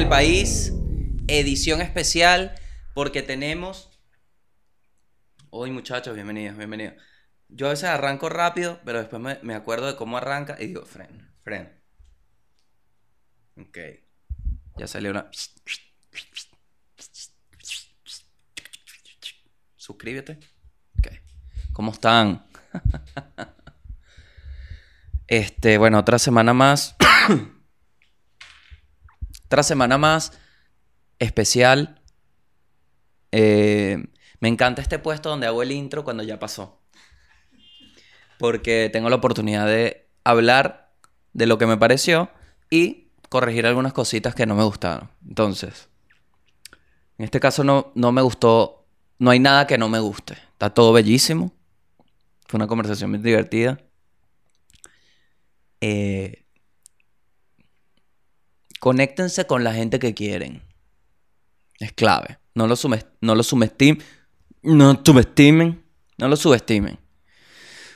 Bienvenidos al Mundo y el País, edición especial, porque tenemos... Hoy muchachos, bienvenidos, bienvenidos. Yo a veces arranco rápido, pero después me, me acuerdo de cómo arranca y digo, fren, fren. Ok. Ya salió una... Suscríbete. Ok. ¿Cómo están? Este, bueno, otra semana más. otra semana más especial. Eh, me encanta este puesto donde hago el intro cuando ya pasó. Porque tengo la oportunidad de hablar de lo que me pareció y corregir algunas cositas que no me gustaron. Entonces, en este caso no, no me gustó, no hay nada que no me guste. Está todo bellísimo. Fue una conversación muy divertida. Eh, conéctense con la gente que quieren. Es clave. No lo, no lo subestimen. No subestimen. No lo subestimen.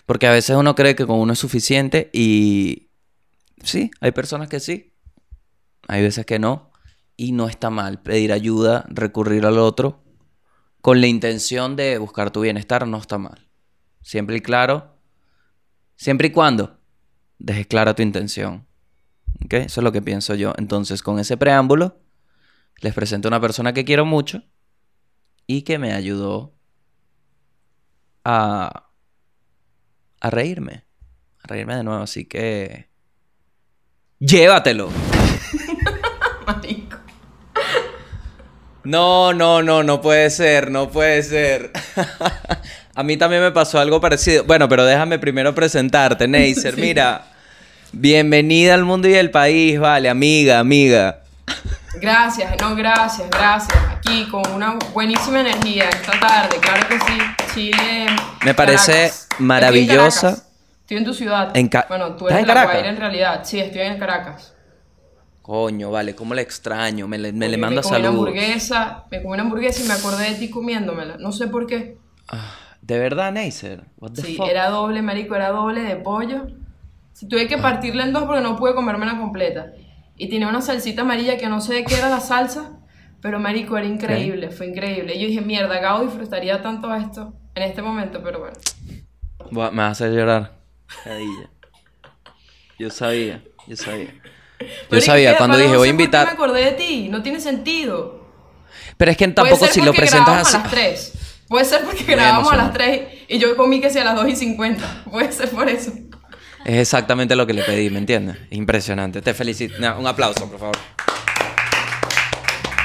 Porque a veces uno cree que con uno es suficiente y sí, hay personas que sí. Hay veces que no. Y no está mal pedir ayuda, recurrir al otro. Con la intención de buscar tu bienestar, no está mal. Siempre y claro. Siempre y cuando dejes clara tu intención. ¿Ok? Eso es lo que pienso yo. Entonces, con ese preámbulo, les presento a una persona que quiero mucho y que me ayudó a, a reírme. A reírme de nuevo. Así que... Llévatelo. No, no, no, no puede ser, no puede ser. A mí también me pasó algo parecido. Bueno, pero déjame primero presentarte, Neisser. Mira, bienvenida al mundo y al país, vale, amiga, amiga. Gracias, no, gracias, gracias. Aquí con una buenísima energía esta tarde, claro que sí. Chile. Me parece maravillosa. Estoy en, tu ciudad. bueno, tú eres en Caracas? en realidad. Sí, estoy en Caracas. Coño, vale, cómo le extraño. Me le, me le manda me comí Una hamburguesa, me comí una hamburguesa y me acordé de ti comiéndomela. No sé por qué. Ah. ¿De verdad, Neisser? sí, era doble, marico, era doble de pollo. Si tuve que partirla en dos porque no pude comérmela completa. Y tenía una salsita amarilla que no sé de qué era la salsa, pero marico, era increíble, fue increíble. Y yo dije, mierda, Gabo disfrutaría tanto esto en este momento, pero bueno. Me vas a hacer llorar. Yo sabía, yo sabía. Yo sabía, cuando dije voy a invitar... me acordé de ti, no tiene sentido. Pero es que tampoco si lo presentas así... A las 3. Puede ser porque grabamos a las 3 y yo comí que sea a las 2 y 50. Puede ser por eso. Es exactamente lo que le pedí, ¿me entiendes? Impresionante. Te felicito. un aplauso, por favor.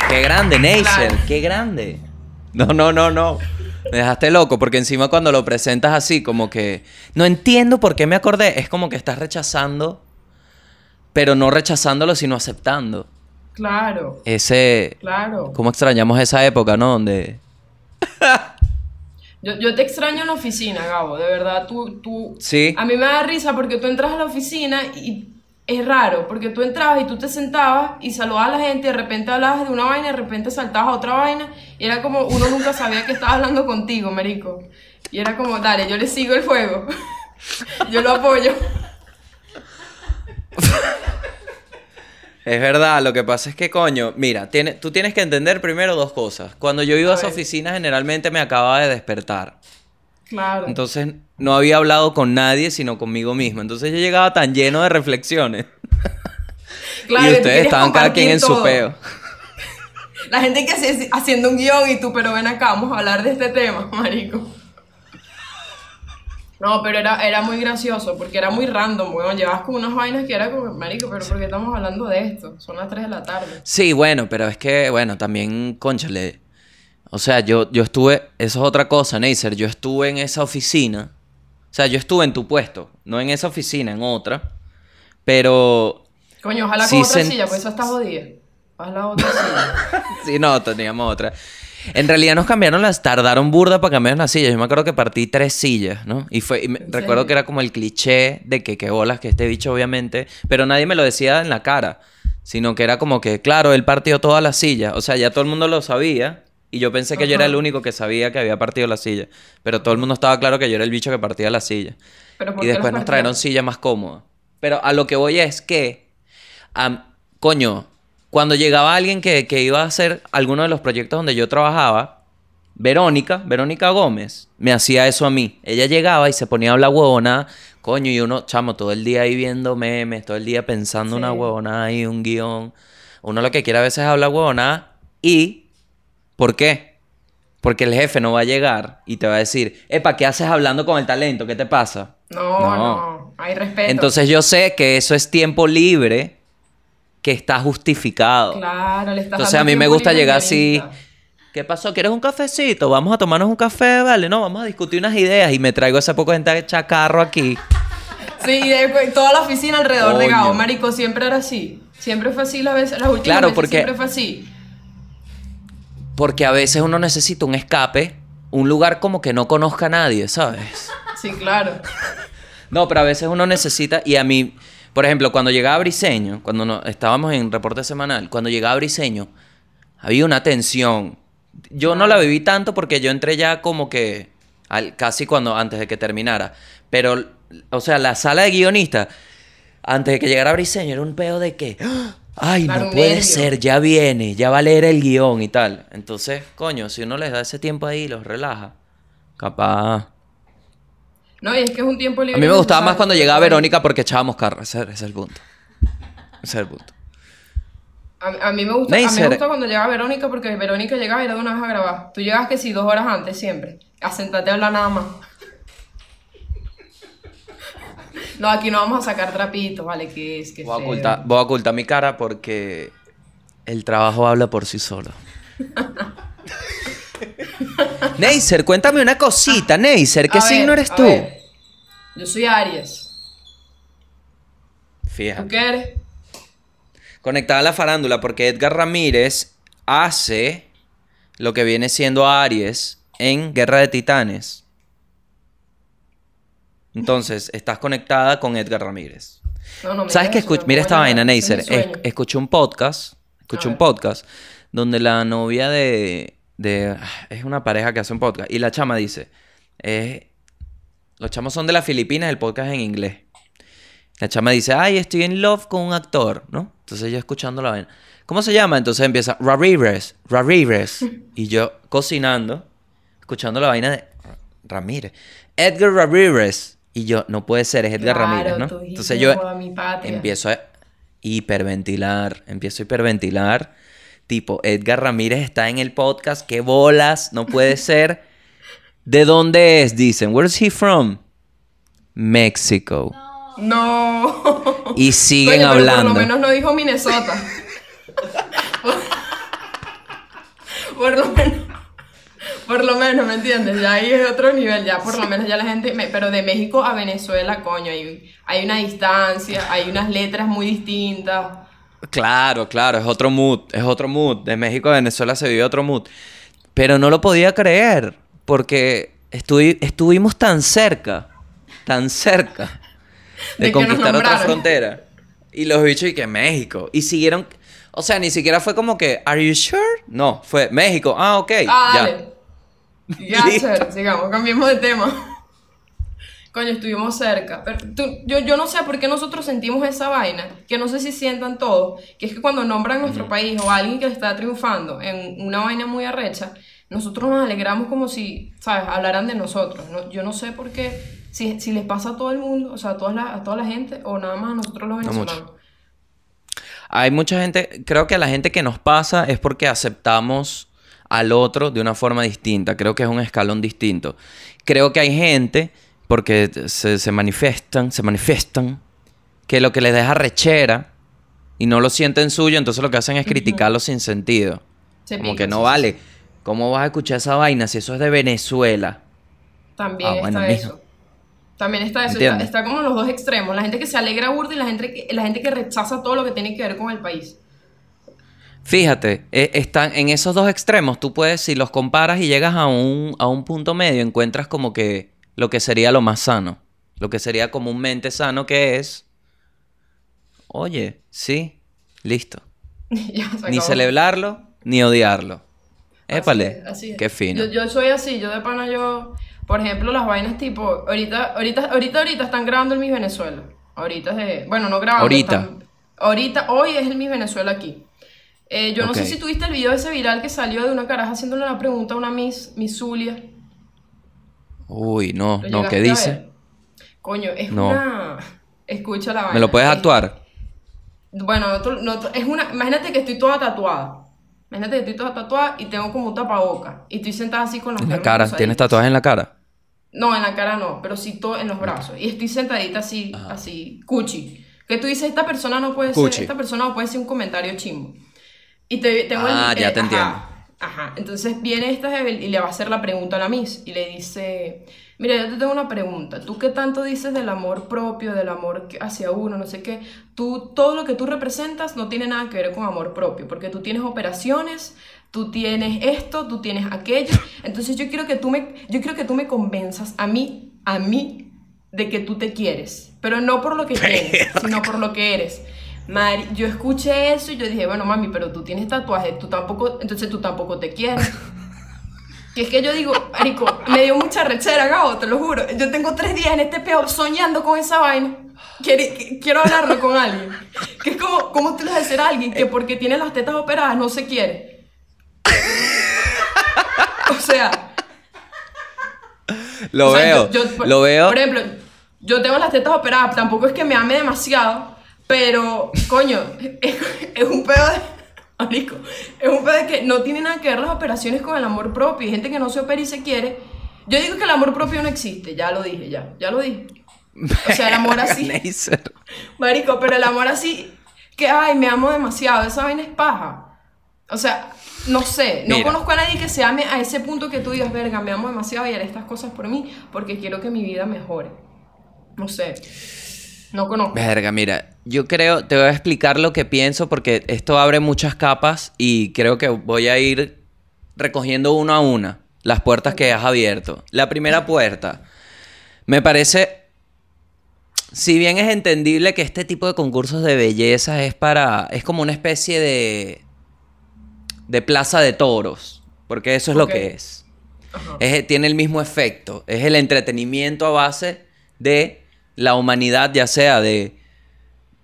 Qué grande, Neisser. Qué grande. No, no, no, no. Me dejaste loco porque encima cuando lo presentas así, como que no entiendo por qué me acordé. Es como que estás rechazando, pero no rechazándolo, sino aceptando. Claro. Ese. Claro. ¿Cómo extrañamos esa época, no? Donde yo, yo, te extraño en la oficina, Gabo, de verdad, tú, tú... Sí. A mí me da risa porque tú entras a la oficina y es raro, porque tú entrabas y tú te sentabas y saludabas a la gente, y de repente hablabas de una vaina, y de repente saltabas a otra vaina, y era como, uno nunca sabía que estaba hablando contigo, marico. Y era como, dale, yo le sigo el fuego. yo lo apoyo. Es verdad, lo que pasa es que, coño, mira, tiene, tú tienes que entender primero dos cosas. Cuando yo iba a, esa oficina, generalmente me acababa de despertar. Claro. Entonces, no había hablado con nadie, sino conmigo mismo. Entonces, yo llegaba tan lleno de reflexiones. Claro, y ustedes estaban cada quien en su peo. La gente que hace, haciendo un guion y tú, pero ven acá, vamos a hablar de este tema, marico. No, pero era, era muy gracioso porque era muy random, bueno, llevabas como unas vainas que era como, marico, pero ¿por qué estamos hablando de esto? Son las 3 de la tarde. Sí, bueno, pero es que, bueno, también, conchale, o sea, yo, yo estuve, eso es otra cosa, Neisser, yo estuve en esa oficina, o sea, yo estuve en tu puesto, no en esa oficina, en otra, pero... Coño, ojalá con otra silla, pues eso está jodida. Ojalá otra silla. sí, no, teníamos otra. En realidad nos cambiaron las, tardaron burda para cambiar las sillas. Yo me acuerdo que partí tres sillas, ¿no? Y fue, recuerdo que era como el cliché de que qué bolas que este bicho, obviamente, pero nadie me lo decía en la cara, sino que era como que, claro, él partió todas las sillas. O sea, ya todo el mundo lo sabía. Y yo pensé que yo era el único que sabía que había partido la silla. Pero todo el mundo estaba claro que yo era el bicho que partía la silla. y después nos trajeron sillas más cómodas. Pero a lo que voy es que, coño, cuando llegaba alguien que, que iba a hacer alguno de los proyectos donde yo trabajaba, Verónica, Verónica Gómez, me hacía eso a mí. Ella llegaba y se ponía a hablar huevona, coño, y uno, chamo, todo el día ahí viendo memes, todo el día pensando una huevona y un guion. Uno lo que quiere a veces es hablar huevona y... ¿Por qué? Porque el jefe no va a llegar y te va a decir, epa, ¿qué haces hablando con el talento? ¿Qué te pasa? No, No. no, hay respeto. Entonces yo sé que eso es tiempo libre que está justificado. Claro, le estás Entonces a mí me gusta llegar así. ¿Qué pasó? ¿Quieres un cafecito? Vamos a tomarnos un café, vale. No, vamos a discutir unas ideas y me traigo esa poco gente de chacarro aquí. Sí, y después toda la oficina alrededor de. Gabo, marico, siempre era así. Siempre fue así las veces, las últimas Claro, veces porque- siempre fue así. Porque a veces uno necesita un escape, un lugar como que no conozca a nadie, ¿sabes? Sí, claro. No, pero a veces uno necesita, y a mí, por ejemplo, cuando llegaba Briseño, cuando no- estábamos en reporte semanal, cuando llegaba Briseño, había una tensión. Yo no la viví tanto porque yo entré ya como que al- casi cuando antes de que terminara. Pero, o sea, la sala de guionistas, antes de que llegara Briseño, era un pedo de que, ¡ah! ay, no puede ser, ya viene, ya va a leer el guion y tal. Entonces, coño, si uno les da ese tiempo ahí y los relaja, capaz. No, y es que es un tiempo A libre. mí me gustaba más cuando llegaba Verónica porque echábamos carro. Ese, ese es el punto. Ese es el punto. A, a mí me gusta, a mí me Neisser. gusta cuando llegaba Verónica porque Verónica llegaba y era de una vez a grabar. Tú llegas que sí, dos horas antes siempre. A sentarte a hablar nada más. No, aquí no vamos a sacar trapitos, vale, que es que Voy a, ocultar, voy a ocultar mi cara porque el trabajo habla por sí solo. Neisser, cuéntame una cosita, Neisser. ¿Qué A ver, signo eres tú? ver. Yo soy Aries. ¿Tú Fíjate. qué eres? Conectada a la farándula porque Edgar Ramírez hace lo que viene siendo Aries en Guerra de Titanes. Entonces, estás conectada con Edgar Ramírez. No, no me ¿Sabes qué? Escuch- Mira esta vaina, Neisser. es escuché un podcast. Escuché un podcast donde la novia de, de- Es una pareja que hace un podcast. Y la chama dice... eh, los chamos son de las Filipinas, el podcast en inglés. La chama dice, ay, estoy en love con un actor, ¿no? Entonces yo escuchando la vaina. ¿Cómo se llama? Entonces empieza, Ramírez, Ramírez. y yo cocinando, escuchando la vaina de Ramírez. Edgar Ramírez. Y yo, no puede ser, es Edgar Claro, Ramírez, ¿no? tú Entonces yo empiezo a hiperventilar, empiezo a hiperventilar. Tipo, Edgar Ramírez está en el podcast, qué bolas, no puede ser. ¿De dónde es? Dicen, where's he from? México. No. Y siguen pero hablando. Por lo menos no dijo Minnesota. por lo menos. Por lo menos, ¿me entiendes? Ya ahí es otro nivel, ya por lo menos ya la gente... me- pero de México a Venezuela, coño, hay, hay una distancia, hay unas letras muy distintas. Claro, claro, es otro mood, es otro mood. De México a Venezuela se vive otro mood. Pero no lo podía creer, porque estuvi- estuvimos tan cerca, tan cerca de, conquistar otra frontera. Y los bichos y que México. Y siguieron, o sea, ni siquiera fue como que, ¿Are you sure? No, fue México. Ah, ok, Ah, ya. dale. Ya, sigamos, cambiemos de tema. Coño, estuvimos cerca. Pero tú- yo, yo no sé por qué nosotros sentimos esa vaina, que no sé si sientan todos, que es que cuando nombran nuestro país o a alguien que está triunfando en una vaina muy arrecha, nosotros nos alegramos como si, ¿sabes?, hablaran de nosotros. ¿no? Yo no sé por qué, si, si les pasa a todo el mundo, o sea, a toda la, a toda la gente, o nada más a nosotros los venezolanos. Hay mucha gente, creo que a la gente que nos pasa es porque aceptamos al otro de una forma distinta. Creo que es un escalón distinto. Creo que hay gente, porque se, se manifiestan, se manifiestan, que lo que les deja rechera y no lo sienten suyo, entonces lo que hacen es criticarlo sin sentido. Se Como que no vale. ¿Cómo vas a escuchar esa vaina si eso es de Venezuela? También Ah, está eso. También está eso. Está, como los dos extremos. La gente que se alegra burda y la gente que, la gente que rechaza todo lo que tiene que ver con el país. Fíjate, eh, están en esos dos extremos. Tú puedes, si los comparas y llegas a un, a un punto medio, encuentras como que lo que sería lo más sano. Lo que sería comúnmente sano, que es. Oye, sí, listo. Ni celebrarlo, ni odiarlo. Épale. así es. Qué fino. Yo, yo soy así, yo de pana yo, por ejemplo, las vainas tipo, ahorita, ahorita, ahorita, ahorita están grabando el Miss Venezuela. Ahorita es de, bueno, no grabando. Ahorita. están- ahorita, hoy es el Miss Venezuela aquí. Eh, yo no sé si tuviste el video ese viral que salió de una caraja haciéndole una pregunta a una Miss, Miss Zulia. Uy, no, ¿Lo no, ¿qué dice? Coño, es No. una... Escucha la vaina. ¿Me lo puedes Es- actuar? Bueno, no te- no te- es una... Imagínate que estoy toda tatuada. Imagínate que estoy toda tatuada y tengo como un tapaboca. Y estoy sentada así con las En la cara. ¿tienes tatuajes en la cara? No, en la cara no, pero sí todo en los brazos. Y estoy sentadita así, así, cuchi. Que tú dices, esta persona no puede Cuchi. ser, esta persona no puede ser un comentario chimbo. Y te, tengo el- Ah, ya te ajá, entiendo. Ajá, entonces viene esta jeve y le va a hacer la pregunta a la Miss y le dice, mira, yo te tengo una pregunta, tú qué tanto dices del amor propio, del amor hacia uno, no sé qué, tú, todo lo que tú representas no tiene nada que ver con amor propio, porque tú tienes operaciones, tú tienes esto, tú tienes aquello, entonces yo quiero que tú me, yo quiero que tú me convenzas a mí, a mí, de que tú te quieres, pero no por lo que tienes, sino por lo que eres. Mari, yo escuché eso y yo dije, bueno, mami, pero tú tienes tatuajes, tú tampoco, entonces tú tampoco te quieres. Que es que yo digo, Marico, me dio mucha rechera, Gabo, te lo juro. Yo tengo tres días en este peor soñando con esa vaina. Quiero, quiero hablarlo con alguien. Que es como, ¿cómo tú le vas a decir a alguien que porque tiene las tetas operadas no se quiere? O sea, Lo o sea, veo, yo- yo, por- lo veo. Por ejemplo, yo tengo las tetas operadas, tampoco es que me ame demasiado, pero, coño, es, es un pedo de. Marico, es un pedo de que no tiene nada que ver las operaciones con el amor propio. Hay gente que no se opera y se quiere. Yo digo que el amor propio no existe, ya lo dije, ya, ya lo dije. O sea, el amor así. Marico, pero el amor así, que ay, me amo demasiado, esa vaina es paja. O sea, no sé, no Mira. conozco a nadie que se ame a ese punto que tú digas, verga, me amo demasiado y haré estas cosas por mí porque quiero que mi vida mejore. No sé, no conozco. Verga, mira, yo creo, te voy a explicar lo que pienso porque esto abre muchas capas y creo que voy a ir recogiendo uno a una las puertas que has abierto. La primera puerta, me parece, si bien es entendible que este tipo de concursos de belleza es para, es como una especie de, de plaza de toros, porque eso es lo que. Es- tiene el mismo efecto. Es el entretenimiento a base de la humanidad, ya sea de,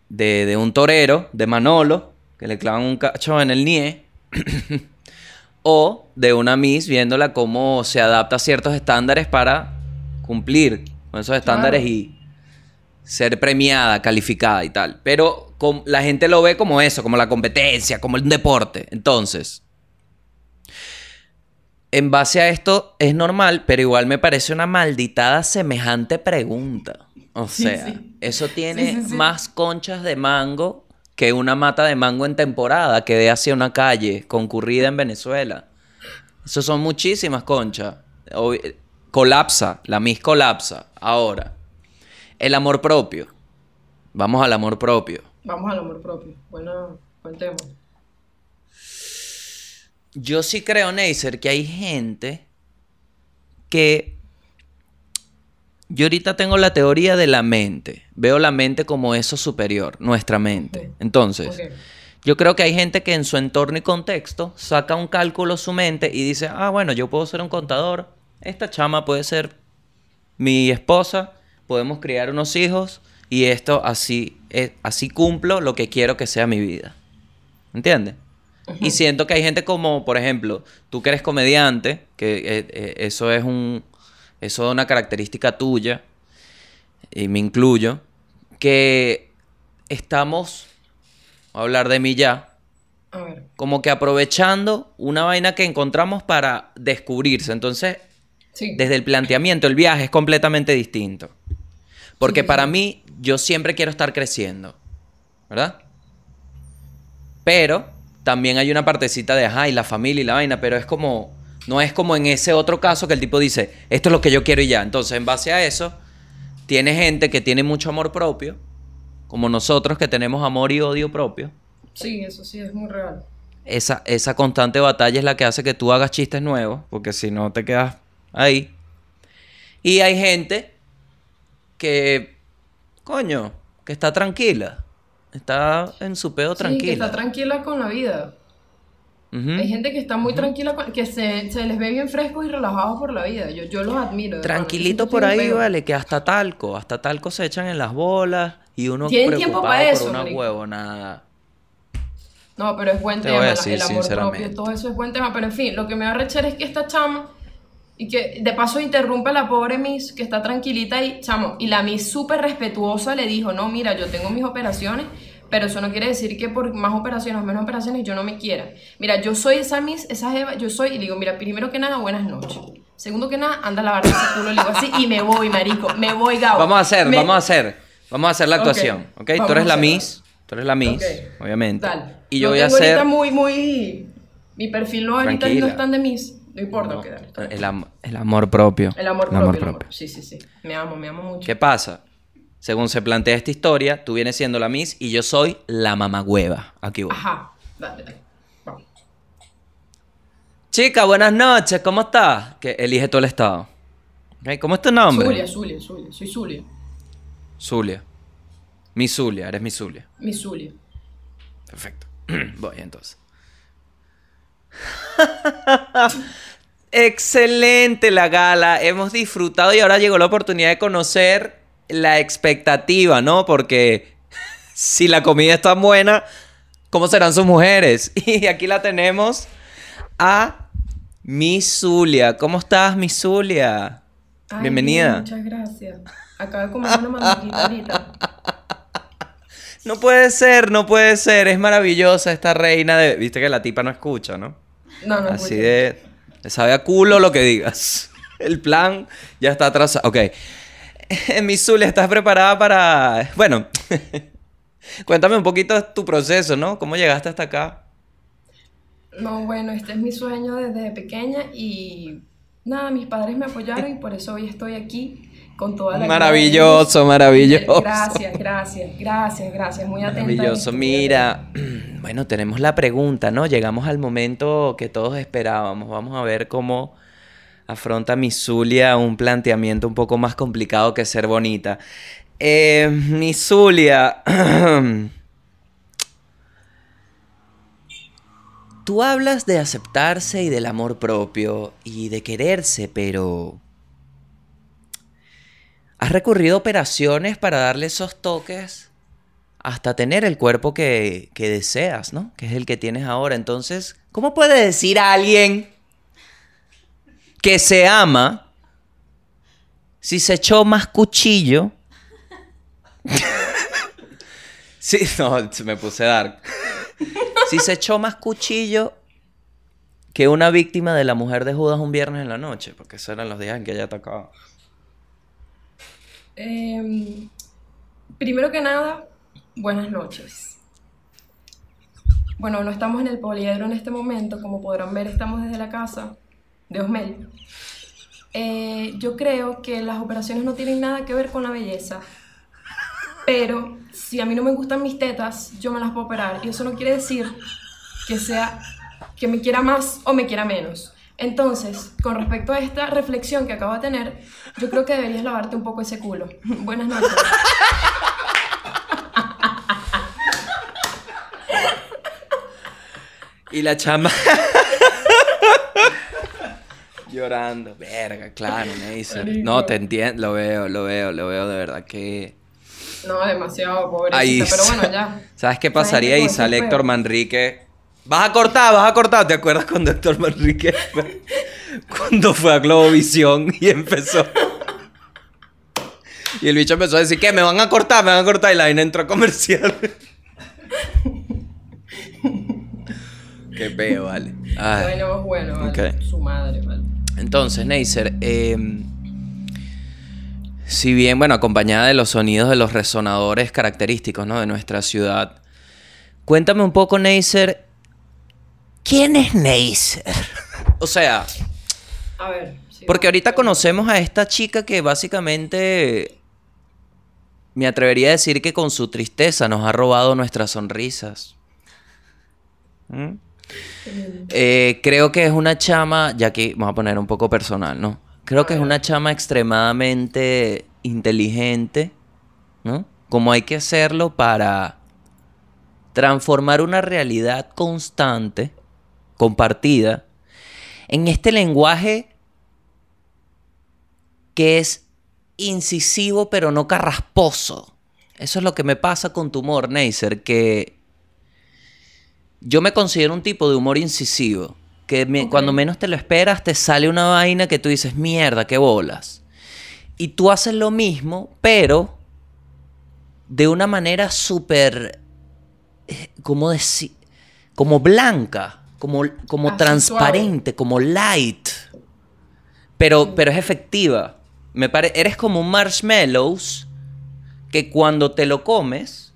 de, de un torero, de Manolo, que le clavan un cacho en el nie, o de una Miss viéndola cómo se adapta a ciertos estándares para cumplir con esos estándares Claro. y ser premiada, calificada y tal. Pero com- la gente lo ve como eso, como la competencia, como un deporte. Entonces, en base a esto es normal, pero igual me parece una malditada semejante pregunta. O Sí, sea, sí. eso tiene Sí, más conchas de mango que una mata de mango en temporada que dé hacia una calle concurrida en Venezuela. Eso son muchísimas conchas. Ob- Colapsa, la mis colapsa. Ahora, el amor propio. Vamos al amor propio. Vamos al amor propio. Bueno, buen tema. Yo sí creo, Neisser, que hay gente que... Yo ahorita tengo la teoría de la mente. Veo la mente como eso superior, nuestra mente. Entonces, yo creo que hay gente que en su entorno y contexto saca un cálculo su mente y dice, ah, bueno, yo puedo ser un contador, esta chama puede ser mi esposa, podemos criar unos hijos y esto así, eh, así cumplo lo que quiero que sea mi vida. ¿Entiendes? Y siento que hay gente como, por ejemplo, tú que eres comediante, que eh, eh, eso es un, eso es una característica tuya, y me incluyo, que estamos, voy a hablar de mí ya, A ver. como que aprovechando una vaina que encontramos para descubrirse. Entonces, Sí. desde el planteamiento, el viaje es completamente distinto. Porque Sí, para sí. mí, yo siempre quiero estar creciendo. ¿Verdad? Pero también hay una partecita de, ajá, y la familia y la vaina, pero es como, no es como en ese otro caso que el tipo dice, esto es lo que yo quiero y ya. Entonces, en base a eso, tiene gente que tiene mucho amor propio, como nosotros que tenemos amor y odio propio. Sí, eso sí es muy real. Esa, esa constante batalla es la que hace que tú hagas chistes nuevos, porque si no te quedas ahí. Y hay gente que, coño, que está tranquila. Está en su pedo Sí, que tranquila. está tranquila con la vida. Hay gente que está muy tranquila, que se, se les ve bien frescos y relajados por la vida. Yo, yo los admiro. Tranquilito por ahí, vale, que hasta talco, hasta talco se echan en las bolas y uno Tienen tiempo preocupado pa' eso, por una marico. huevonada. No, pero es buen Te voy a tema, decir el amor sinceramente. propio, todo eso es buen tema. Pero en fin, lo que me va a rechar es que esta chama, y que de paso interrumpe a la pobre Miss, que está tranquilita y, chamo, y la Miss súper respetuosa le dijo, no, mira, yo tengo mis operaciones, pero eso no quiere decir que por más operaciones o menos operaciones yo no me quiera. Mira, yo soy esa Miss, esa Eva, yo soy, y digo, mira, primero que nada, buenas noches. Segundo que nada, anda a lavarte ese culo, le digo así, y me voy, marico, me voy, Gabo. Vamos a hacer, Me- vamos a hacer. Vamos a hacer la actuación, ¿ok? Tú vamos eres a la. Miss, tú eres la Miss, obviamente. Dale. Y yo Lo voy a tengo ahorita hacer muy, muy... Mi perfil no ahorita no están de Miss. No importa, No, el, am- el amor propio. El amor propio. el amor- Sí, sí, sí. Me amo, me amo mucho. ¿Qué pasa? Según se plantea esta historia, tú vienes siendo la Miss y yo soy la mamagüeva. Aquí voy. Ajá. Dale, dale. Vamos. Chica, buenas noches, ¿cómo estás? Que elige todo el estado. ¿Cómo es tu nombre? Zulia, Zulia, Zulia. Soy Zulia. Zulia. Mi Zulia, eres mi Zulia. Mi Zulia. Perfecto. Voy entonces. Excelente la gala. Hemos disfrutado y ahora llegó la oportunidad de conocer la expectativa, ¿no? Porque si la comida está buena, ¿cómo serán sus mujeres? Y aquí la tenemos a Miss Zulia. ¿Cómo estás, Miss Zulia? Ay, Bienvenida. bien, muchas gracias. Acabo de comer una ahorita. No puede ser, no puede ser. Es maravillosa esta reina de... Viste que la tipa no escucha, ¿no? No, no, Así de... Sabe a culo lo que digas. El plan ya está atrasado. Ok. Mi Zulia, ¿estás preparada para...? Bueno, cuéntame un poquito tu proceso, ¿no? ¿Cómo llegaste hasta acá? No, bueno, este es mi sueño desde pequeña y nada, mis padres me apoyaron y por eso hoy estoy aquí con toda la Maravilloso, maravilloso. Gracias, gracias, gracias, gracias. Muy atenta. a Maravilloso. Mira, bueno, tenemos la pregunta, ¿no? Llegamos al momento que todos esperábamos. Vamos a ver cómo afronta mi Zulia un planteamiento un poco más complicado que ser bonita. Eh, mi Zulia, tú hablas de aceptarse y del amor propio y de quererse, pero... ¿Has recurrido a operaciones para darle esos toques hasta tener el cuerpo que, que deseas, ¿no? Que es el que tienes ahora. Entonces, ¿cómo puede decir a alguien que se ama si se echó más cuchillo? sí, no, me puse dark. si se echó más cuchillo que una víctima de la mujer de Judas un viernes en la noche, porque esos eran los días en que ella atacaba. Em, primero que nada, buenas noches. Bueno, no estamos en el poliedro en este momento, como podrán ver, estamos desde la casa de Osmel. Eh, yo creo que las operaciones no tienen nada que ver con la belleza, pero si a mí no me gustan mis tetas, yo me las puedo operar y eso no quiere decir que sea que me quiera más o me quiera menos. Entonces, con respecto a esta reflexión que acabo de tener, yo creo que deberías lavarte un poco ese culo. Buenas noches. Y la chama. Llorando. Verga, claro, Neisser. No, te entiendo. Lo veo, lo veo, lo veo de verdad que. No, demasiado pobrecita, Ahí. pero bueno, ya. ¿Sabes qué pasaría? con sale Héctor. Manrique. Vas a cortar, vas a cortar. ¿Te acuerdas cuando Héctor Manrique fue- cuando fue a Globovisión y empezó? Y el bicho empezó a decir que me van a cortar, me van a cortar. Y la vaina entró a comercial. Qué peo, vale. Ay. Bueno, bueno, vale. Ok. Su madre, vale. Entonces, Neisser, eh, si bien, bueno, acompañada de los sonidos de los resonadores característicos ¿no? de nuestra ciudad, cuéntame un poco, Neisser, ¿quién es Neisser? o sea, A ver. sí, porque ahorita conocemos a esta chica que básicamente me atrevería a decir que con su tristeza nos ha robado nuestras sonrisas. ¿Mm? Eh, creo que es una chama, ya que vamos a poner un poco personal, ¿no? Creo que es una chama extremadamente inteligente, ¿no? Como hay que hacerlo para transformar una realidad constante, compartida, en este lenguaje que es incisivo pero no carrasposo. Eso es lo que me pasa con tu humor, Neisser, que yo me considero un tipo de humor incisivo. Que me- cuando menos te lo esperas, te sale una vaina que tú dices, mierda, qué bolas. Y tú haces lo mismo, pero de una manera súper. eh, ¿Cómo decir? Como blanca, como, como Así, transparente, como light. Pero, pero es efectiva. Me pare- eres como un marshmallows que cuando te lo comes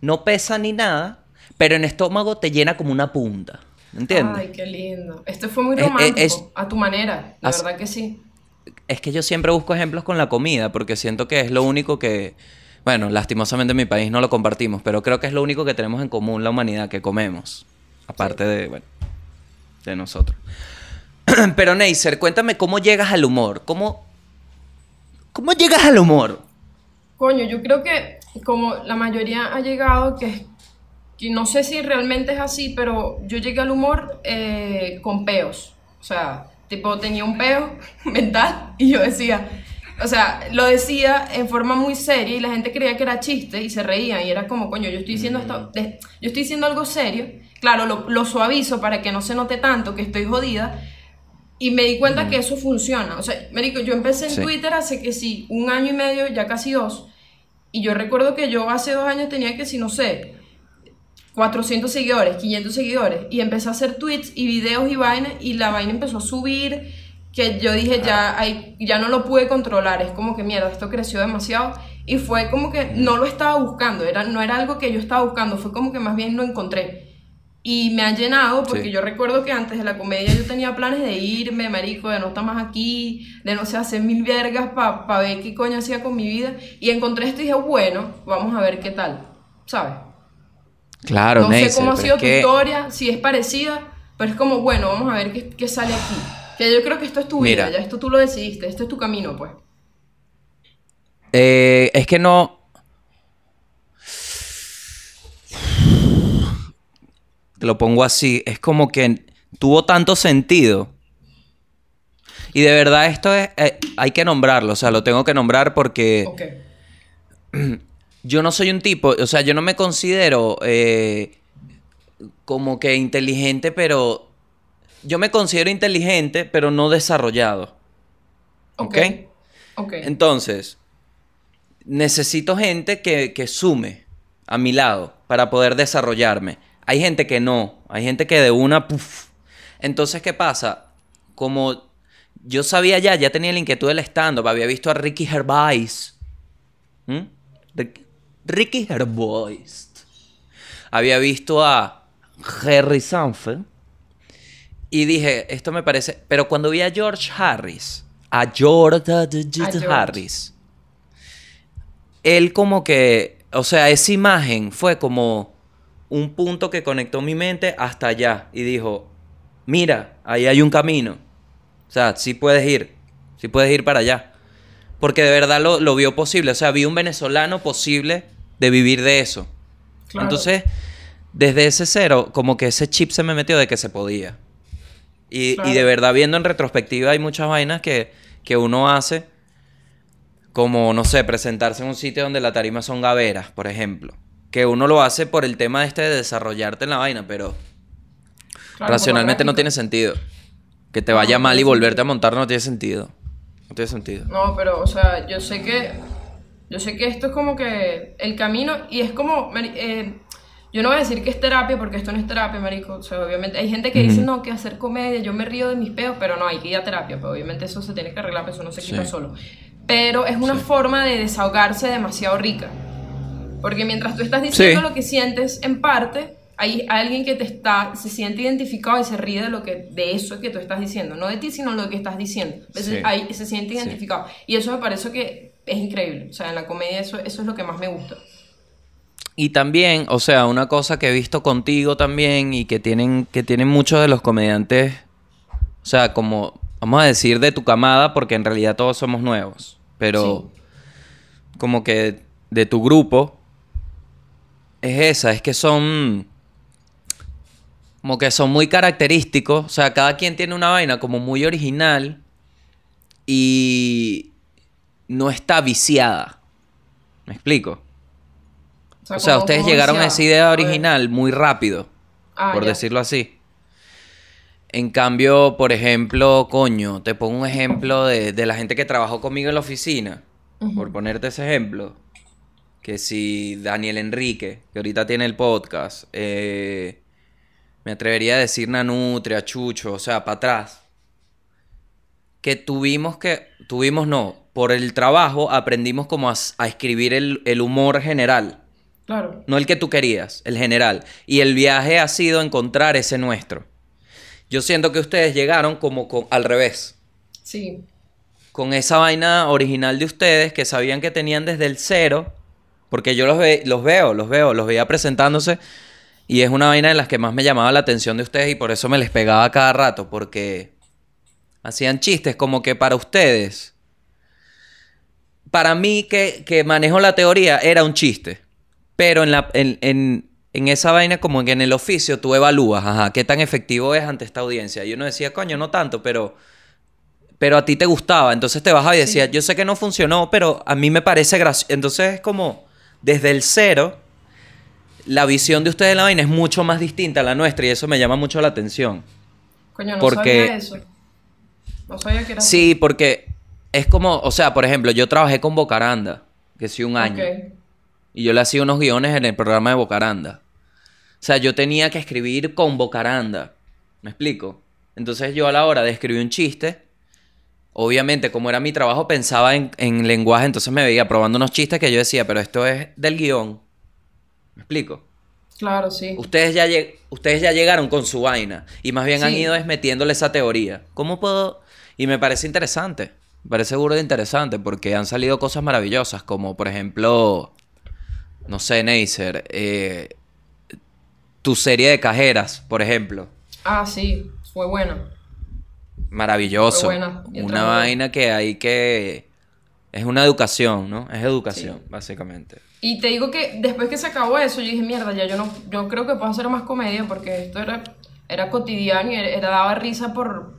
no pesa ni nada, pero en estómago te llena como una punta. ¿Entiendes? Ay, qué lindo. Este fue muy Es- es- romántico, es- a tu manera. La verdad que sí. Es que yo siempre busco ejemplos con la comida, porque siento que es lo único que, bueno, lastimosamente en mi país no lo compartimos, pero creo que es lo único que tenemos en común la humanidad, que comemos, aparte de, bueno, de nosotros. pero Neisser, cuéntame cómo llegas al humor, cómo, cómo llegas al humor. Coño, yo creo que como la mayoría ha llegado, que, que no sé si realmente es así, pero yo llegué al humor eh, con peos. O sea, tipo, tenía un peo mental y yo decía, o sea, lo decía en forma muy seria y la gente creía que era chiste y se reían y era como, coño, yo estoy diciendo esto, de- yo estoy diciendo algo serio. Claro, lo, lo suavizo para que no se note tanto que estoy jodida, y me di cuenta que eso funciona. O sea, Marico, yo empecé en Sí. Twitter hace que sí, un año y medio, ya casi dos. Y yo recuerdo que yo hace dos años tenía que sí, no sé, 400 seguidores, 500 seguidores. Y empecé a hacer tweets y videos y vainas. Y la vaina empezó a subir. Que yo dije, ya, hay, ya no lo pude controlar. Es como que mierda, esto creció demasiado. Y fue como que no lo estaba buscando. Era, no era algo que yo estaba buscando. Fue como que más bien lo encontré. Y me ha llenado porque Sí. yo recuerdo que antes de la comedia yo tenía planes de irme, marico, de no estar más aquí, de no sé, hacer mil vergas para ver qué coño hacía con mi vida. Y encontré esto y dije, bueno, vamos a ver qué tal, ¿sabes? Claro, no Neisser, sé cómo ha sido tu que- historia, si es parecida, pero es como, bueno, vamos a ver qué, qué sale aquí. Que yo creo que esto es tu Mira. vida, ya esto tú lo decidiste, esto es tu camino, pues. Eh, es que no. Te lo pongo así. Es como que tuvo tanto sentido. Y de verdad esto es. eh, hay que nombrarlo. O sea, lo tengo que nombrar porque. yo no soy un tipo. O sea, yo no me considero eh, como que inteligente, pero. Yo me considero inteligente, pero no desarrollado. Ok. ¿Ok? Entonces, necesito gente que, que sume a mi lado para poder desarrollarme. Hay gente que no, hay gente que de una, puf. Entonces, ¿qué pasa? Como yo sabía ya, ya tenía la inquietud del stand-up, había visto a Ricky Gervais. ¿Mm? Rick- Ricky Gervais. Había visto a Harry Sanford. Y dije, esto me parece. Pero cuando vi a George Harris, a George, George. Harris, él como que, o sea, esa imagen fue como un punto que conectó mi mente hasta allá y dijo, mira, ahí hay un camino. O sea, sí puedes ir, sí puedes ir para allá. Porque de verdad lo, lo vio posible, o sea, vi un venezolano posible de vivir de eso. Claro. Entonces, desde ese cero, como que ese chip se me metió de que se podía. Y, de verdad, viendo en retrospectiva, hay muchas vainas que, que uno hace, como, no sé, presentarse en un sitio donde la tarima son gaveras, por ejemplo. Que uno lo hace por el tema este de desarrollarte en la vaina, pero Claro, racionalmente no tiene sentido. Que te vaya mal y volverte a montar no tiene sentido. No tiene sentido. No, pero, o sea, yo sé que. Yo sé que esto es como que el camino. Y es como. eh, yo no voy a decir que es terapia porque esto no es terapia, marico. O sea, obviamente hay gente que dice, Ujú. no, que hacer comedia, yo me río de mis peos, pero no, hay que ir a terapia. Pues obviamente eso se tiene que arreglar, pero eso no se quita Sí. solo. Pero es una Sí. forma de desahogarse demasiado rica. Porque mientras tú estás diciendo Sí. lo que sientes en parte, hay alguien que te está, se siente identificado y se ríe de lo que, de eso que tú estás diciendo. No de ti, sino lo que estás diciendo. Entonces, ahí se siente identificado. Y eso me parece que es increíble. O sea, en la comedia eso, eso es lo que más me gusta. Y también, o sea, una cosa que he visto contigo también y que tienen, que tienen muchos de los comediantes, o sea, como, vamos a decir, de tu camada, porque en realidad todos somos nuevos, pero como que de tu grupo, es esa, es que son, como que son muy característicos, o sea, cada quien tiene una vaina como muy original y no está viciada. ¿Me explico? O sea, ustedes llegaron a esa idea original muy rápido. Ah, por ya. decirlo así. En cambio, por ejemplo, coño, te pongo un ejemplo de, de la gente que trabajó conmigo en la oficina, por ponerte ese ejemplo. Que si Daniel Enrique, que ahorita tiene el podcast, eh, me atrevería a decir Nanutria, Chucho, o sea, para atrás. Que tuvimos que, tuvimos no, por el trabajo aprendimos como a, a escribir el, el humor general. Claro. No el que tú querías, el general. Y el viaje ha sido encontrar ese nuestro. Yo siento que ustedes llegaron como con- al revés. Sí. Con esa vaina original de ustedes que sabían que tenían desde el cero. Porque yo los, ve- los veo, los veo, los veía presentándose. Y es una vaina de las que más me llamaba la atención de ustedes y por eso me les pegaba cada rato. Porque hacían chistes como que para ustedes. Para mí que, que manejo la teoría era un chiste. Pero en, la, en, en- en esa vaina, como que en el oficio, tú evalúas, ajá, qué tan efectivo es ante esta audiencia. Y uno decía, coño, no tanto, pero, pero a ti te gustaba. Entonces te bajaba y decías, yo sé que no funcionó, pero a mí me parece gracioso. Entonces es como, desde el cero, la visión de ustedes de la vaina es mucho más distinta a la nuestra y eso me llama mucho la atención. Coño, no Porque- sabía eso. No sabía que era Sí, porque es como, o sea, por ejemplo, yo trabajé con Bocaranda, que sí un año. Y yo le hacía unos guiones en el programa de Bocaranda. O sea, yo tenía que escribir con Bocaranda. ¿Me explico? Entonces yo a la hora de escribir un chiste, obviamente como era mi trabajo, pensaba en, en lenguaje, entonces me veía probando unos chistes que yo decía, pero esto es del guion. ¿Me explico? Claro, sí. Ustedes ya, lleg- ustedes ya llegaron con su vaina y más bien han ido es metiéndole esa teoría. ¿Cómo puedo...? Y me parece interesante. Me parece seguro de interesante porque han salido cosas maravillosas como por ejemplo, no sé, Neisser, eh, tu serie de cajeras, por ejemplo. Ah, sí. Fue bueno. Maravilloso. Fue buena, Una vaina que hay que... Es una educación, ¿no? Es educación, Sí. básicamente. Y te digo que después que se acabó eso, yo dije, mierda, ya yo no, yo creo que puedo hacer más comedia porque esto era, era cotidiano y era- daba risa por,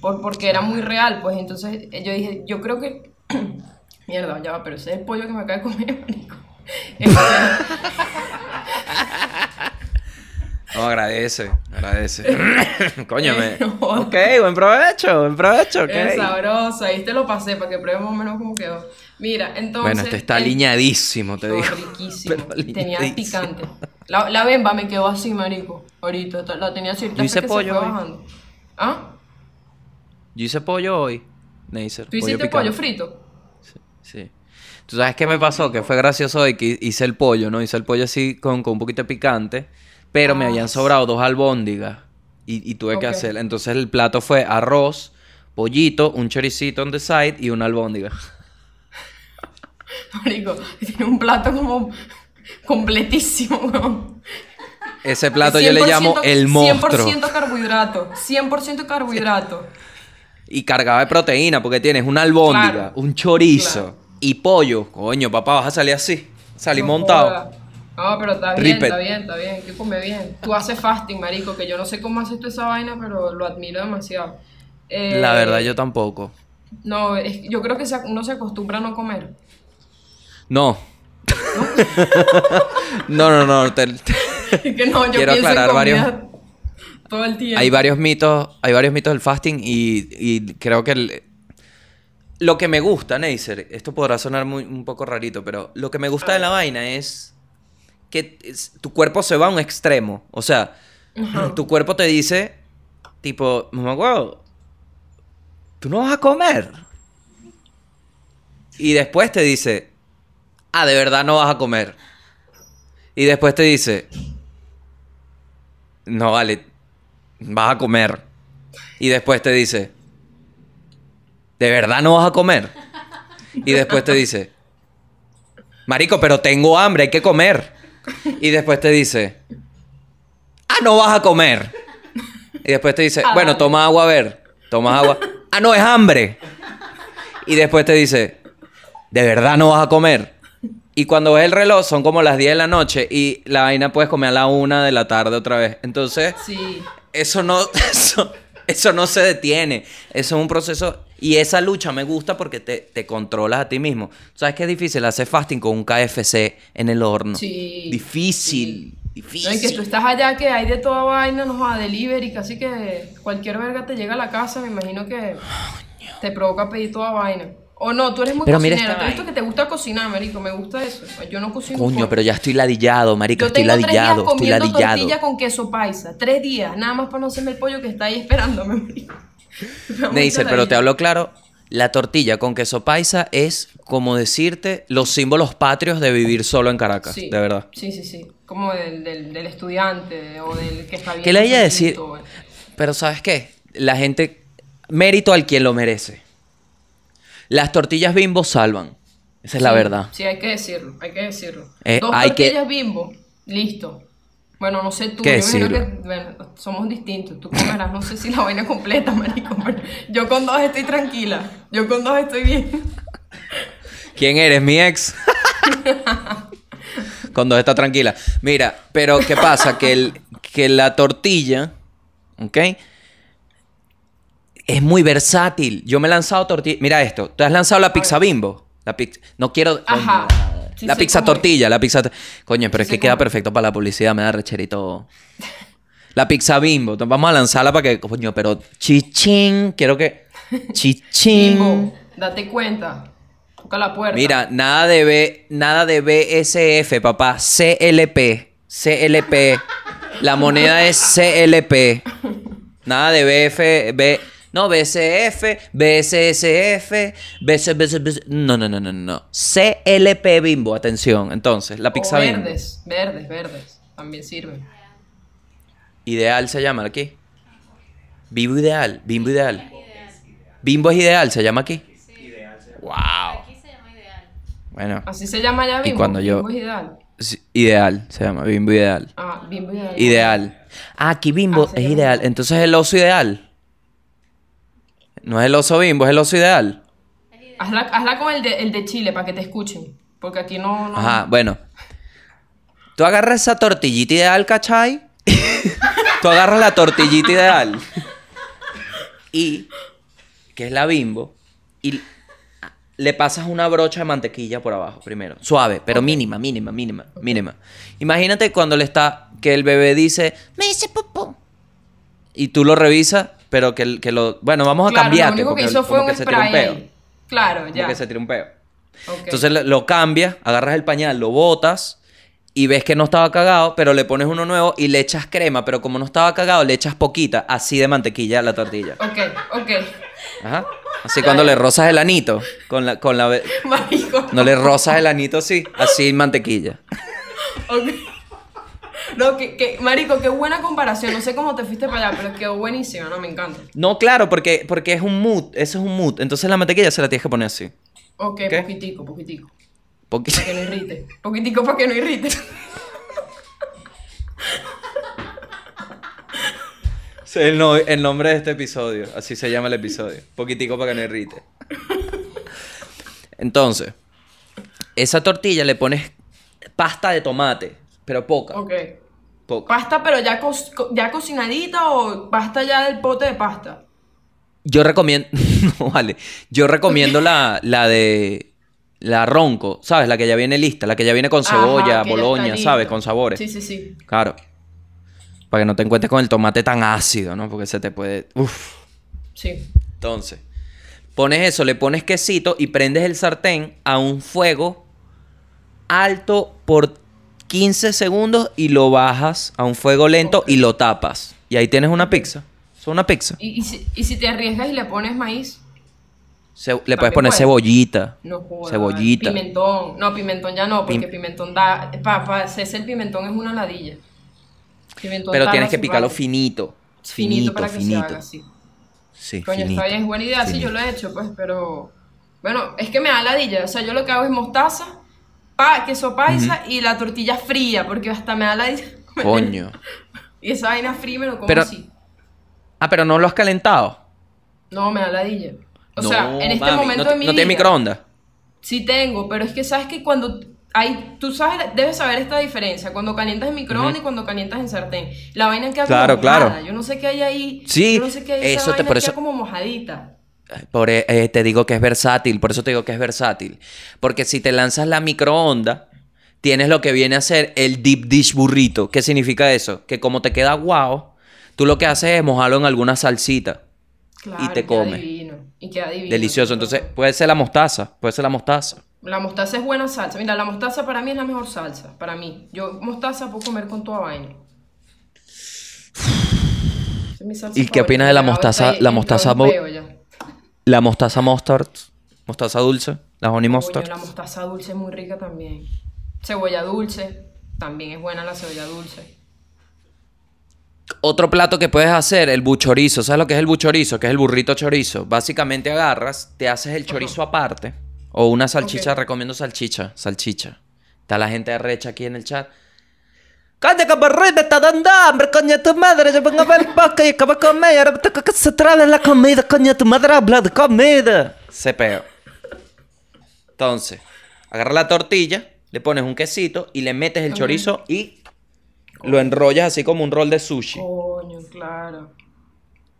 por, porque era muy real, pues entonces eh, yo dije, yo creo que, mierda, ya va, pero ese es el pollo que me acaba de comer, marico. No, agradece, agradece. Coño, me... No. Ok, buen provecho, buen provecho, ok. es sabroso, ahí te lo pasé para que pruebes más o menos cómo quedó. Mira, entonces... Bueno, este está el- aliñadísimo, te No, digo. riquísimo. Pero Tenía aliñadísimo. picante. La, la bemba me quedó así, marico. Ahorita ta- la tenía así. Yo hice se pollo fue bajando. ¿Ah? Yo hice pollo hoy, Neisser. ¿Tú hiciste pollo frito? Sí. ¿Tú sabes qué me pasó? Que fue gracioso hoy que hice el pollo, ¿no? Hice el pollo así con, con un poquito de picante, pero me Ah, habían sobrado dos albóndigas y, y tuve que hacer. Entonces el plato fue arroz, pollito, un choricito on the side y una albóndiga. Marico, tiene un plato como completísimo, weón. Ese plato yo le llamo 100% el monstruo. 100% carbohidrato. 100% carbohidrato. Y cargaba de proteína porque tienes una albóndiga, Claro. un chorizo Claro. y pollo. Coño, papá, vas a salir así. Salí No montado. joda. No, pero está bien, Ripet. está bien, está bien. Que come bien. Tú haces fasting, marico, que yo no sé cómo haces tú esa vaina, pero lo admiro demasiado. Eh, La verdad, yo tampoco. No, es- yo creo que se- uno se acostumbra a no comer. No. no, no, no. te- te- que no, yo Quiero aclarar en varios- todo el tiempo. hay varios mitos, hay varios mitos del fasting y, y creo que el- lo que me gusta, Neisser, esto podrá sonar muy, un poco rarito, pero lo que me gusta de la vaina es que es- tu cuerpo se va a un extremo. O sea, tu cuerpo te dice, tipo, mamá, huevo, tú no vas a comer. Y después te dice, ah, de verdad no vas a comer. Y después te dice, no vale, vas a comer. Y después te dice, ¿de verdad no vas a comer? Y después te dice, Marico, pero tengo hambre, hay que comer. Y después te dice, ah, no vas a comer. Y después te dice, Ah, bueno, dale. toma agua a ver. Tomas agua. Ah, no, es hambre. Y después te dice, ¿de verdad no vas a comer? Y cuando ves el reloj son como las 10 de la noche y la vaina puedes comer a la 1 de la tarde otra vez. Entonces, Sí. Eso no, eso, eso no se detiene. Eso es un proceso. Y esa lucha me gusta porque te, te controlas a ti mismo. ¿Sabes qué es difícil? Hacer fasting con un KFC en el horno. Sí, Difícil. Difícil. No, y que tú estás allá, que hay de toda vaina, va a delivery, casi que cualquier verga te llega a la casa, me imagino que te provoca pedir toda vaina. O no, tú eres muy Pero mira esta te he visto que te gusta cocinar, marico, me gusta eso. Yo no cocino. Coño, poco. pero ya estoy ladillado, marica, Yo estoy tengo tres días ladillado, estoy ladillado. tortilla con queso paisa. Tres días, nada más para no hacerme el pollo que está ahí esperándome, marico. Me Neisser, pero te hablo claro, la tortilla con queso paisa es como decirte los símbolos patrios de vivir solo en Caracas, Sí. de verdad. Sí, sí, sí. Como del, del, del estudiante o del que está bien. ¿Qué le haya a decir? solito, Pero ¿sabes qué? La gente, mérito al quien lo merece. Las tortillas bimbo salvan. Esa es la verdad. Sí, hay que decirlo, hay que decirlo. Eh, Dos hay que- tortillas bimbo, listo. Bueno, no sé tú, ¿Qué yo me imagino que, bueno, somos distintos. Tú comerás, no sé si la vaina completa, marico, pero yo con dos estoy tranquila. Yo con dos estoy bien. ¿Quién eres, mi ex? Con dos está tranquila. Mira, pero ¿qué pasa? Que, el, que la tortilla, ¿ok? Es muy versátil. Yo me he lanzado tortilla. Mira esto. ¿Tú has lanzado la pizza bimbo? La pizza... No quiero... Ajá. Coño. Sí la pizza es. tortilla, la pizza... Coño, pero Sí es que queda cómo perfecto para la publicidad. Me da recherito. La pizza bimbo. Entonces, Vamos a lanzarla para que... Coño, pero chichín. Quiero que... Chichín. Bimbo, date cuenta. Toca la puerta. Mira, nada de B, nada de BSF, papá. CLP. CLP. La moneda es CLP. Nada de BF, B. No, BCF, BSSF, BC, BC. No, no, no, no, no. CLP bimbo, atención. Entonces, la O pizza bimbo. verdes, verdes, verdes. También sirven. Ideal se llama aquí. Bimbo ideal, bimbo ideal. Bimbo es ideal, se llama aquí. Wow. Aquí se llama ideal. Bueno, Así se llama ya Y bimbo. cuando yo- Bimbo es ideal. sí, ideal se llama, bimbo ideal. Ah, bimbo ideal. Ideal. Ah, aquí Bimbo Ah, es llama ideal. Entonces el oso ideal. No es el oso Bimbo, es el oso ideal. Hazla, hazla con el de, el de Chile para que te escuchen. Porque aquí no. no- Ajá, bueno. Tú agarras esa tortillita ideal, ¿cachai? Tú agarras la tortillita ideal. Y, que es la Bimbo, y le pasas una brocha de mantequilla por abajo primero. Suave, pero mínima, mínima, mínima, mínima. Imagínate cuando le está, que el bebé dice, me dice popó. Y tú lo revisas, pero que, el- que lo... Bueno, vamos a Claro, cambiarte. Lo único que hizo fue como un spray. Claro, Como ya. que se tira un peo. Entonces lo, lo cambias, agarras el pañal, lo botas y ves que no estaba cagado, pero le pones uno nuevo y le echas crema, pero como no estaba cagado, le echas poquita, así de mantequilla a la tortilla. Ok, ok. Ajá. Así cuando le rozas el anito, con la, con la, Marico. no le rozas el anito así, así mantequilla. Ok. No, que, que, marico, qué buena comparación. No sé cómo te fuiste para allá, pero quedó buenísima, no, me encanta. No, claro, porque, porque es un mood, eso es un mood. Entonces la mantequilla se la tienes que poner así. Ok, ¿Qué? poquitico, poquitico. Poqui- Para que no irrite. Poquitico para que no irrite. Es el, no- el nombre de este episodio. Así se llama el episodio. Poquitico para que no irrite. Entonces, esa tortilla le pones pasta de tomate, pero poca. Ok. poca. ¿Pasta, pero ya, co- ya cocinadita o pasta ya del pote de pasta? Yo recomiendo. no, vale. Yo recomiendo la, la de. La ronco, ¿sabes? La que ya viene lista, la que ya viene con cebolla, boloña. ¿sabes? Con sabores. Sí, sí, sí. Claro. Para que no te encuentres con el tomate tan ácido, ¿no? Porque se te puede. Uf. Sí. Entonces, pones eso, le pones quesito y prendes el sartén a un fuego alto por 15 segundos y lo bajas a un fuego lento y lo tapas. Y ahí tienes una pizza. Es una pizza. ¿Y, y, si, y si te arriesgas y le pones maíz? Le puedes poner cebollita. No jodas. Cebollita. Pimentón. No, pimentón ya no, porque Pim- pimentón da. Para pa, el pimentón es una ladilla. Pimentón Pero tienes que picarlo finito. Finito, Finito, para que se finito. haga así. Sí, Coño, finito, está bien, es buena idea, sí, yo lo he hecho, pues, pero. Bueno, es que me da ladilla. O sea, yo lo que hago es mostaza, pa, queso paisa y la tortilla fría, porque hasta me da ladilla. Coño. Y esa vaina fría me lo como Pero- así. Ah, pero no lo has calentado. No, me da ladilla. O No, sea, en este mami, momento no, de mi ¿No tienes microondas? Sí tengo, pero es que sabes que cuando hay, tú sabes, debes saber esta diferencia, cuando calientas en microondas y cuando calientas en sartén. La vaina queda Claro, como mojada. claro. Yo no sé qué hay ahí. Sí, yo no sé qué hay esa eso te- vaina por queda como mojadita. Por, eh, eh, te digo que es versátil, por eso te digo que es versátil. Porque si te lanzas la microonda, tienes lo que viene a ser el deep dish burrito. ¿Qué significa eso? Que como te queda guau, tú lo que haces es mojarlo en alguna salsita. Claro, te queda come. divino. Y queda divino. Delicioso. Entonces, puede ser la mostaza. Puede ser la mostaza. La mostaza es buena salsa. Mira, la mostaza para mí es la mejor salsa. Para mí. Yo mostaza puedo comer con toda vaina. Esa es mi salsa ¿Y qué opinas de la mostaza- la mostaza un mo- peo ya. La mostaza mustard. Mostaza dulce. La honey mustard. la mostaza dulce es muy rica también. Cebolla dulce. También es buena la cebolla dulce. Otro plato que puedes hacer, el buchorizo. ¿Sabes lo que es el buchorizo? Que es el burrito chorizo. Básicamente agarras, te haces el chorizo aparte. O una salchicha, recomiendo salchicha. Salchicha. Está la gente recha aquí en el chat. Coño, que aburrido, me está dando hambre, coño, tu madre. Yo vengo a ver podcast y acabo de comer. Ahora me toca que la comida, coño, tu madre habla de comida. Se peo. Entonces, agarra la tortilla, le pones un quesito y le metes el chorizo y lo enrollas así como un rol de sushi. Coño, claro.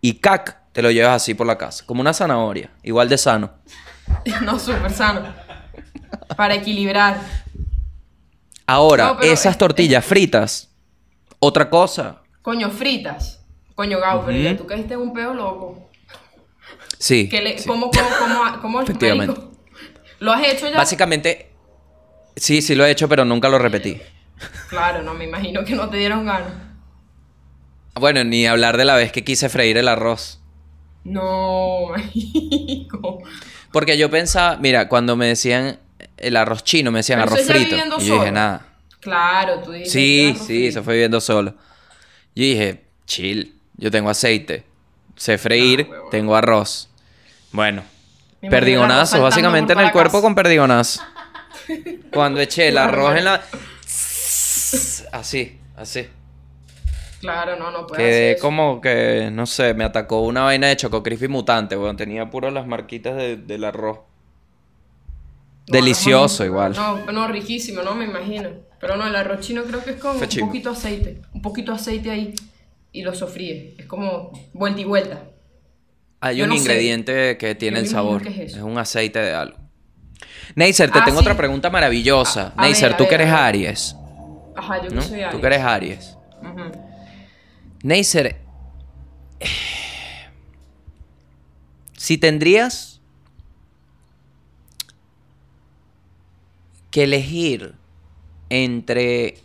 Y cac, te lo llevas así por la casa, como una zanahoria, igual de sano. No, súper sano. Para equilibrar. Ahora, No, pero esas es- tortillas fritas, otra cosa. Coño, fritas. Coño, Gau, pero ya Ujú. tú caíste en un peo loco. Sí. ¿Qué le, sí. ¿Cómo, cómo, cómo, cómo, Efectivamente. marico? ¿Lo has hecho ya? Básicamente, sí, sí lo he hecho, pero nunca lo repetí. Claro, no, me imagino que no te dieron ganas. Bueno, ni hablar de la vez que quise freír el arroz. No, marico. Porque yo pensaba, mira, cuando me decían el arroz chino, me decían Pero arroz frito. Y yo dije, nada. Claro, tú dices. Sí, sí, se fue viviendo solo. Yo dije, chill, yo tengo aceite, sé freír, Ah, tengo arroz. Bueno, Me imagino el arroz perdigonazo, saltando básicamente en el cuerpo casa. con perdigonazo. Cuando eché el arroz en la... Así, así. Claro, no, no puede Quedé hacer como que, no sé, me atacó una vaina de Choco Crispy mutante, weón. Tenía puro las marquitas de- del arroz. Delicioso igual. No, no, riquísimo, no me imagino. Pero no, el arroz chino creo que es con un poquito de aceite. Un poquito de aceite ahí y lo sofríe. Es como vuelta y vuelta. Hay Yo un no sé. ingrediente que tiene Yo el sabor. es un aceite de algo. Neisser, te Ah, tengo sí. otra pregunta maravillosa. A- a Neisser, ver, tú que eres. Aries, Ajá, yo ¿no? que soy Aries. Tú que eres Aries. Ujú. Neisser, si tendrías que elegir entre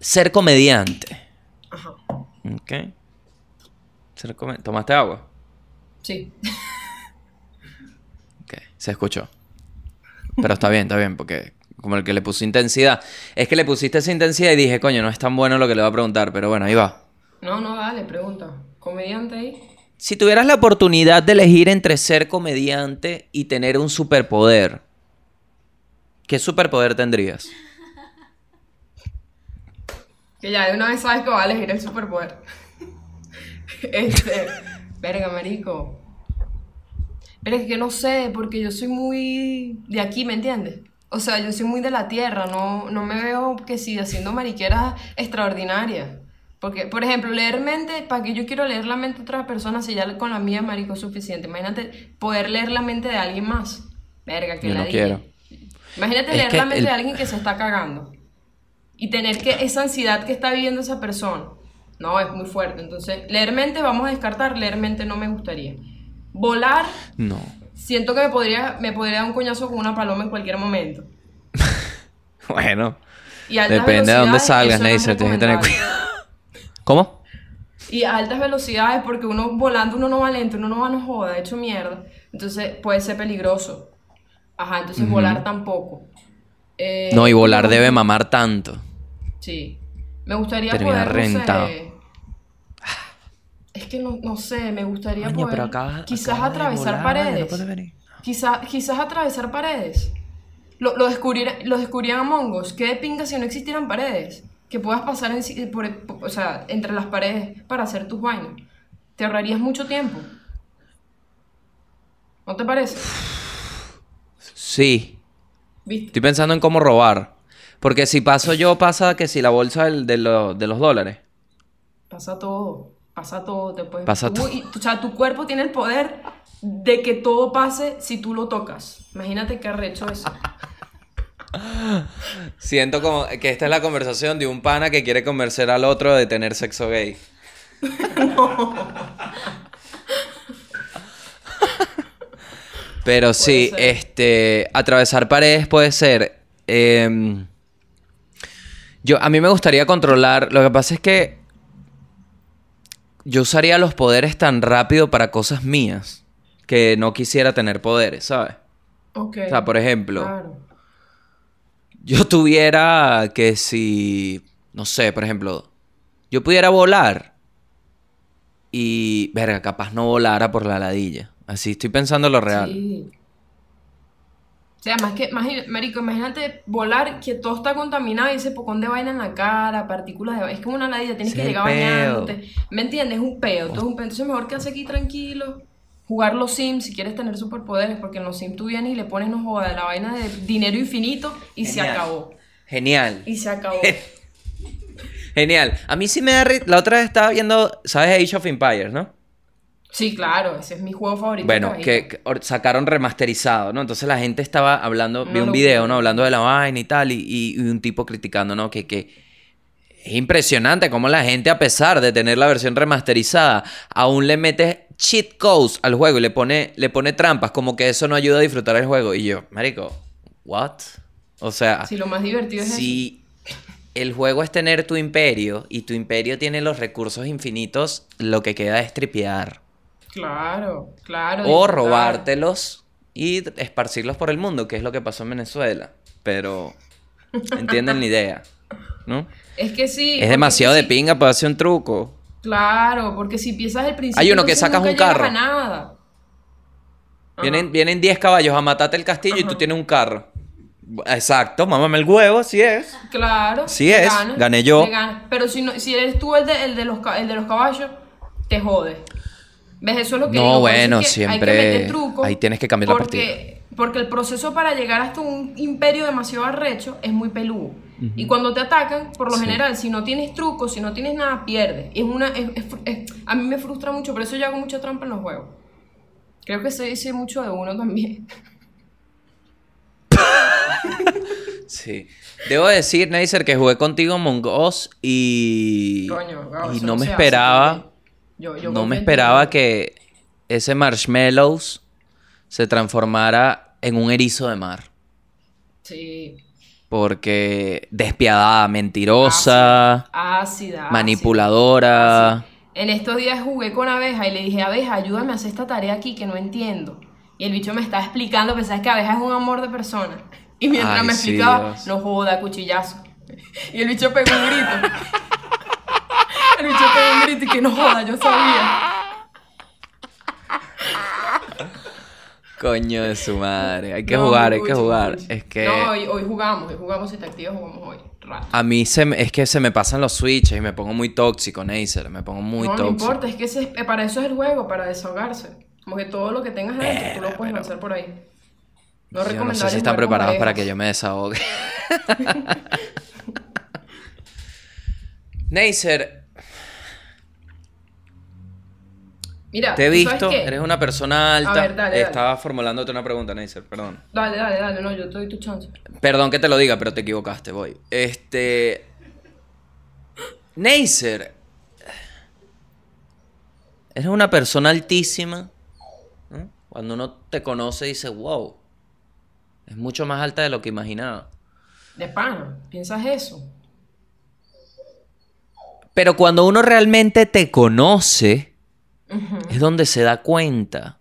ser comediante, Ajá. ¿ok? Ser come- ¿Tomaste agua? Sí. Ok, se escuchó. Pero está bien, está bien, porque como el que le puso intensidad. Es que le pusiste esa intensidad y dije, coño, no es tan bueno lo que le voy a preguntar, pero bueno, ahí va. No, no, dale, pregunta. ¿Comediante ahí? Si tuvieras la oportunidad de elegir entre ser comediante y tener un superpoder, ¿qué superpoder tendrías? Que ya de una vez sabes que va a elegir el superpoder. este. Verga, marico. Pero es que no sé, porque yo soy muy de aquí, ¿me entiendes? O sea, yo soy muy de la tierra, no, no me veo que sí haciendo mariqueras extraordinarias. Porque, por ejemplo, leer mente, ¿para qué yo quiero leer la mente de otra persona si ya con la mía, marico, es suficiente? Imagínate poder leer la mente de alguien más. Verga, que Yo no ladilla. quiero. Imagínate Es leer la mente el- de alguien que se está cagando. Y tener que esa ansiedad que está viviendo esa persona. No, es muy fuerte. Entonces, leer mente vamos a descartar, leer mente no me gustaría. Volar, No. siento que me podría, me podría dar un coñazo con una paloma en cualquier momento. Bueno, Y depende de dónde salgas, no Neisser, tienes que tener cuidado. ¿Cómo? Y a altas velocidades, porque uno volando uno no va lento, uno no va no joda, hecho mierda. Entonces puede ser peligroso. Ajá, entonces volar tampoco. Eh, No, y volar no, debe mamar tanto. Sí. Me gustaría Termina poder, no sé. Es que no, no sé, me gustaría Coño, poder pero acabas- quizás atravesar volar, paredes. no. Quizá- quizás atravesar paredes. Lo, lo, descubrir- lo descubrían Among Us. ¿Qué de pinga si no existieran paredes? Que puedas pasar en- por, o sea, entre las paredes para hacer tus vainas. Te ahorrarías mucho tiempo. ¿No te parece? Sí. ¿Viste? Estoy pensando en cómo robar. Porque si paso yo, pasa que si la bolsa del- de, lo- de los dólares. Pasa todo. Pasa todo. Te puedes... Pasa todo. o sea, tu cuerpo tiene el poder de que todo pase si tú lo tocas. Imagínate qué arrecho eso. Siento como que esta es la conversación de un pana que quiere convencer al otro de tener sexo gay. Pero sí, este, atravesar paredes puede ser. em, yo, a mí me gustaría controlar. Lo que pasa es que yo usaría los poderes tan rápido para cosas mías que no quisiera tener poderes, ¿sabes? Ok. O sea, por ejemplo, Claro. Yo tuviera que si, no sé, por ejemplo, yo pudiera volar y, verga, capaz no volara por la ladilla. Así estoy pensando lo real. Sí. O sea, más que, más, marico, imagínate volar que todo está contaminado y ese pocón de vaina en la cara, partículas de Es como una ladilla, tienes que llegar bañándote. ¿Me entiendes? Es un peo, todo es un peo. Entonces mejor quedarse aquí tranquilo, jugar los Sims si quieres tener superpoderes, porque en los Sims tú vienes y le pones, no joda, la vaina de dinero infinito y se acabó. Genial. Y se acabó. Genial. A mí sí me da La otra vez estaba viendo, ¿sabes? Age of Empires, ¿no? Sí, claro, ese es mi juego favorito. Bueno, que, sacaron remasterizado, ¿no? Entonces la gente estaba hablando, vi un video, ¿no? Hablando de la vaina y tal, y, y- un tipo criticando, ¿no? Que, que es impresionante cómo la gente, a pesar de tener la versión remasterizada, aún le mete cheat codes al juego y le pone, le pone trampas, como que eso no ayuda a disfrutar el juego. Y yo, marico, ¿what? O sea, Sí, lo más divertido es eso. si el juego es tener tu imperio y tu imperio tiene los recursos infinitos, lo que queda es tripear. Claro, claro. O disfrutar. robártelos y esparcirlos por el mundo, que es lo que pasó en Venezuela. Pero entienden la idea, ¿no? Es que sí. Es demasiado de sí. pinga para hacer un truco. Claro, porque si piensas el principio. Hay uno que sacas un carro. a nada. Vienen, vienen 10 caballos a matarte el castillo y tú tienes un carro. Exacto, mámame el huevo, así es. Claro. Sí es, ganas, gané yo. ganas. Pero si, no, si eres tú el de, el, de los, el de los caballos, te jode. ¿Ves? Eso es lo que No, digo. bueno, es que siempre- Hay que meter trucos. ahí tienes que cambiar la porque, Porque el proceso para llegar hasta un imperio demasiado arrecho es muy peludo. Y cuando te atacan, por lo Sí. general, si no tienes trucos, si no tienes nada, pierdes. Es una, es- es fr- es- a mí me frustra mucho, por eso yo hago mucha trampa en los juegos. Creo que se dice mucho de uno también. Sí. Debo decir, Neisser, que jugué contigo Among Us y. Coño, Gabo, y no me hace, esperaba. Yo- yo no me esperaba que ese marshmallows se transformara en un erizo de mar. Sí. Porque despiadada, mentirosa, Ácida. ácida. manipuladora. En estos días jugué con Abeja y le dije, Abeja, ayúdame a hacer esta tarea aquí que no entiendo. Y el bicho me estaba explicando, pensaba que Abeja es un amor de persona. Y mientras Ay, me sí, explicaba, Dios. no joda, cuchillazo. Y el bicho pegó un grito. El bicho pegó un grito y que no joda, yo sabía. Coño de su madre. Hay que No, jugar, hay mucho, que jugar. mucho. Es que No, hoy, hoy jugamos, hoy jugamos si te activas, jugamos hoy. Rato. a mí se me- es que se me pasan los switches y me pongo muy tóxico, Neisser. Me pongo muy no, no tóxico. importa, es que ese- eh, para eso es el juego, para desahogarse. Como que todo lo que tengas adentro, tú lo puedes lanzar por ahí. No Yo no sé recomendable si están jugar con preparados para parejas. que yo me desahogue. Neisser, Mira, te he ¿tú sabes visto, eres una persona alta. ver, dale, dale. Estaba formulándote una pregunta, Neisser, perdón. Dale, dale, dale, no, yo te doy tu chance. Perdón que te lo diga, pero te equivocaste, voy. Este. Neisser. Eres una persona altísima. ¿no? Cuando uno te conoce dice, wow. Es mucho más alta de lo que imaginaba. De pana, ¿piensas eso? Pero cuando uno realmente te conoce, Es donde se da cuenta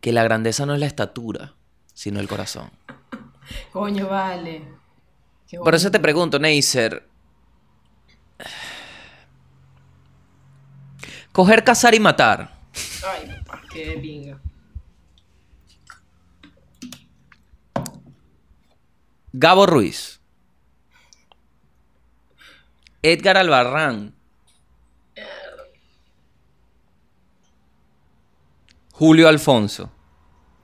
que la grandeza no es la estatura, sino el corazón. Coño, vale. Por eso te pregunto, Neisser. Coger, cazar y matar. Ay, papá, qué pinga. Gabo Ruiz. Edgar Albarrán. Julio Alfonso.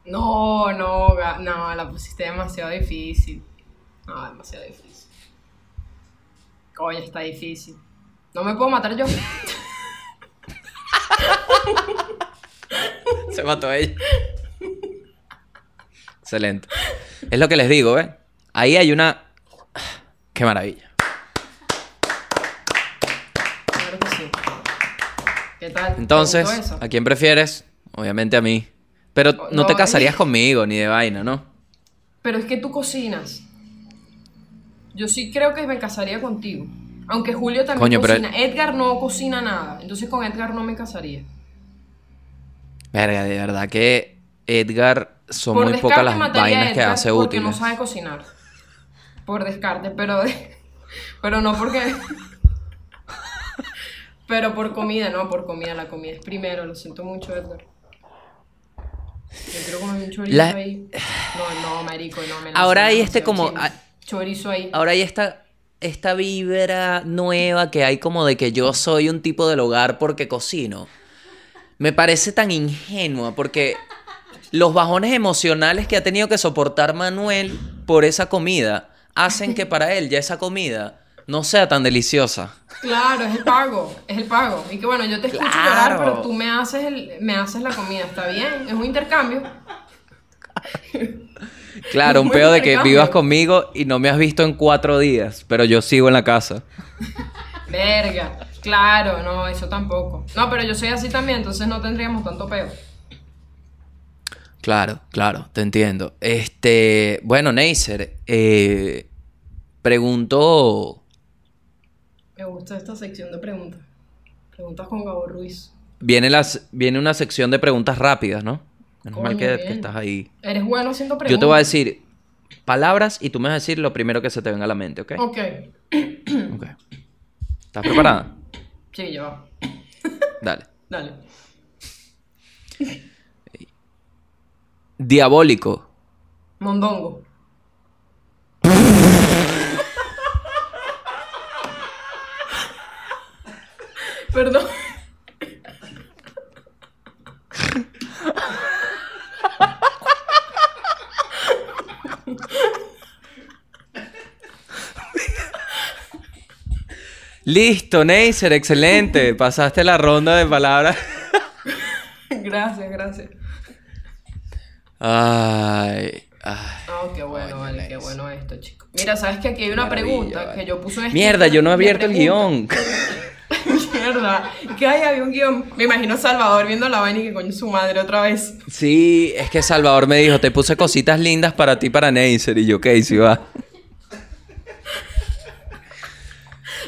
No, no, no, la pusiste demasiado difícil. No, demasiado difícil. Coño, está difícil. No me puedo matar yo. Se mató ella. Excelente. Es lo que les digo, ¿eh? Ahí hay una... Qué maravilla. Claro que sí. ¿Qué tal? ¿Te Entonces? ¿a quién prefieres? Obviamente a mí. Pero no, No, te casarías conmigo ni de vaina, ¿no? Pero es que tú cocinas. Yo sí creo que me casaría contigo. Aunque Julio también Coño, pero- cocina. Edgar no cocina nada. Entonces con Edgar no me casaría. Verga, de verdad que Edgar son Por muy pocas las vainas que hace porque útiles. no sabe cocinar. Por descarte, pero de- pero no porque pero por comida, no, por comida, la comida es primero, lo siento mucho, Edgar. Yo quiero comer un chorizo La- ahí. No, no, marico, no me Ahora hay este como- chorizo ahí. Ahora hay esta, esta vibra nueva que hay como de que yo soy un tipo del hogar porque cocino. Me parece tan ingenua porque los bajones emocionales que ha tenido que soportar Manuel por esa comida hacen que para él ya esa comida no sea tan deliciosa. Claro, es el pago, es el pago. Y que bueno, yo te escucho Claro. llorar, pero tú me haces el, me haces la comida, está bien, es un intercambio. Claro, un pedo de que vivas conmigo y no me has visto en cuatro días, pero yo sigo en la casa. Verga, claro, no, eso tampoco. No, pero yo soy así también, entonces no tendríamos tanto peo. Claro, claro, te entiendo. Este, bueno, Neisser, eh, pregunto, Me gusta esta sección de preguntas. Preguntas con Gabo Ruiz. viene, las, viene una sección de preguntas rápidas, ¿no? Menos mal que, estás ahí. Eres bueno haciendo preguntas. Yo te voy a decir palabras y tú me vas a decir lo primero que se te venga a la mente, ¿ok? Ok. Ok. ¿Estás preparada? Sí, ya va. Dale. Dale. Diabólico. Mondongo. Perdón. Listo, Neisser, excelente. Pasaste la ronda de palabras. Gracias, gracias. Ay, ay. Oh, qué bueno, Coño, vale, qué bueno esto, chico. Mira, ¿sabes que aquí hay una pregunta vale. que yo puse un Mierda, yo no he abierto el guion. Mierda. Que hay, había un guion. Me imagino Salvador viendo la vaina y que coño su madre otra vez. Sí, es que Salvador me dijo, te puse cositas lindas para ti, para Neisser. Y yo, ok, sí va.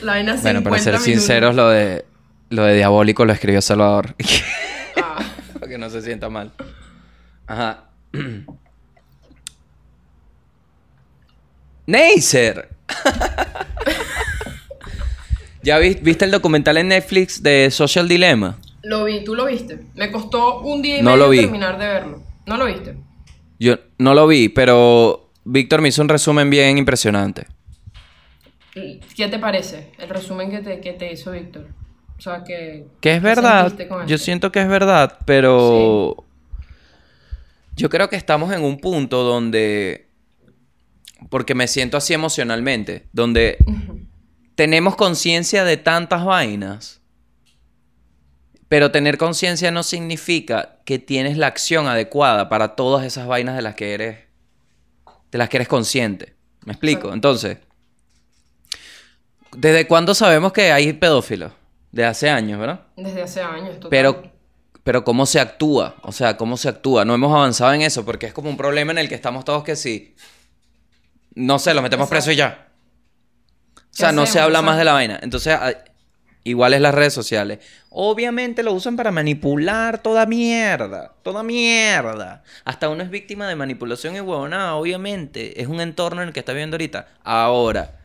La vaina Bueno, para 50 ser minutos. sinceros, lo de, lo de diabólico lo escribió Salvador. Ah, para que no se sienta mal. Ajá. Neisser. ¿Ya vi- viste el documental en Netflix de Social Dilemma? lo vi, tú lo viste. Me costó un día y No medio lo vi. terminar de verlo. ¿No lo viste? Yo no lo vi, pero Víctor me hizo un resumen bien impresionante. ¿Qué te parece el resumen que te, que te hizo Víctor? O sea, que... Que es ¿qué verdad. con Yo esto? siento que es verdad, pero yo creo que estamos en un punto donde, porque me siento así emocionalmente, donde tenemos conciencia de tantas vainas, pero tener conciencia no significa que tienes la acción adecuada para todas esas vainas de las que eres, de las que eres consciente. ¿Me explico? Entonces, ¿desde cuándo sabemos que hay pedófilos? De hace años, ¿verdad? Desde hace años, total. Pero, pero ¿cómo se actúa? O sea, ¿cómo se actúa? No hemos avanzado en eso porque es como un problema en el que estamos todos que sí. No sé, los metemos Exacto. presos y ya. O sea, no se habla más de la vaina. Entonces, ah, igual es las redes sociales. Obviamente lo usan para manipular toda mierda. Toda mierda. Hasta uno es víctima de manipulación y huevonada, obviamente. Es un entorno en el que está viviendo ahorita. Ahora,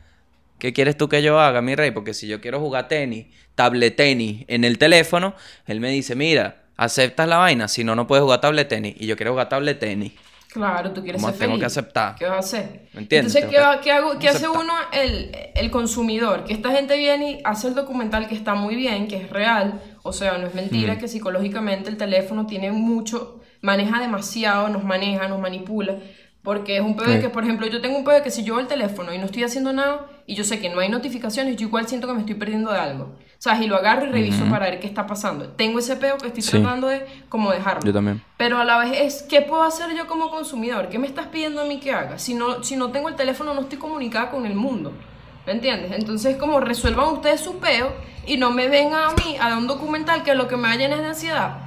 ¿Qué quieres tú que yo haga, mi rey? Porque si yo quiero jugar tenis, tablet tenis en el teléfono, él me dice, mira, aceptas la vaina, si no, no puedes jugar tablet tenis. Y yo quiero jugar tablet tenis. Claro, tú quieres Como ser tengo feliz. que aceptar. ¿Qué vas a hacer? ¿Me entiendes? Entonces, ¿qué, que- qué hago- qué hace uno, el, el consumidor? Que esta gente viene y hace el documental que está muy bien, que es real. O sea, no es mentira que psicológicamente el teléfono tiene mucho, maneja demasiado, nos maneja, nos manipula. Porque es un pedo Sí. que, por ejemplo, yo tengo un pedo de que si yo el teléfono y no estoy haciendo nada y yo sé que no hay notificaciones, yo igual siento que me estoy perdiendo de algo. ¿Sabes? Y lo agarro y reviso para ver qué está pasando. Tengo ese pedo que estoy Sí. tratando de como dejarlo. Yo también. Pero a la vez es, ¿qué puedo hacer yo como consumidor? ¿Qué me estás pidiendo a mí que haga? Si no, si no tengo el teléfono, no estoy comunicada con el mundo. ¿Me entiendes? Entonces, como resuelvan ustedes su peo y no me vengan a mí a dar un documental que lo que me vayan es de ansiedad.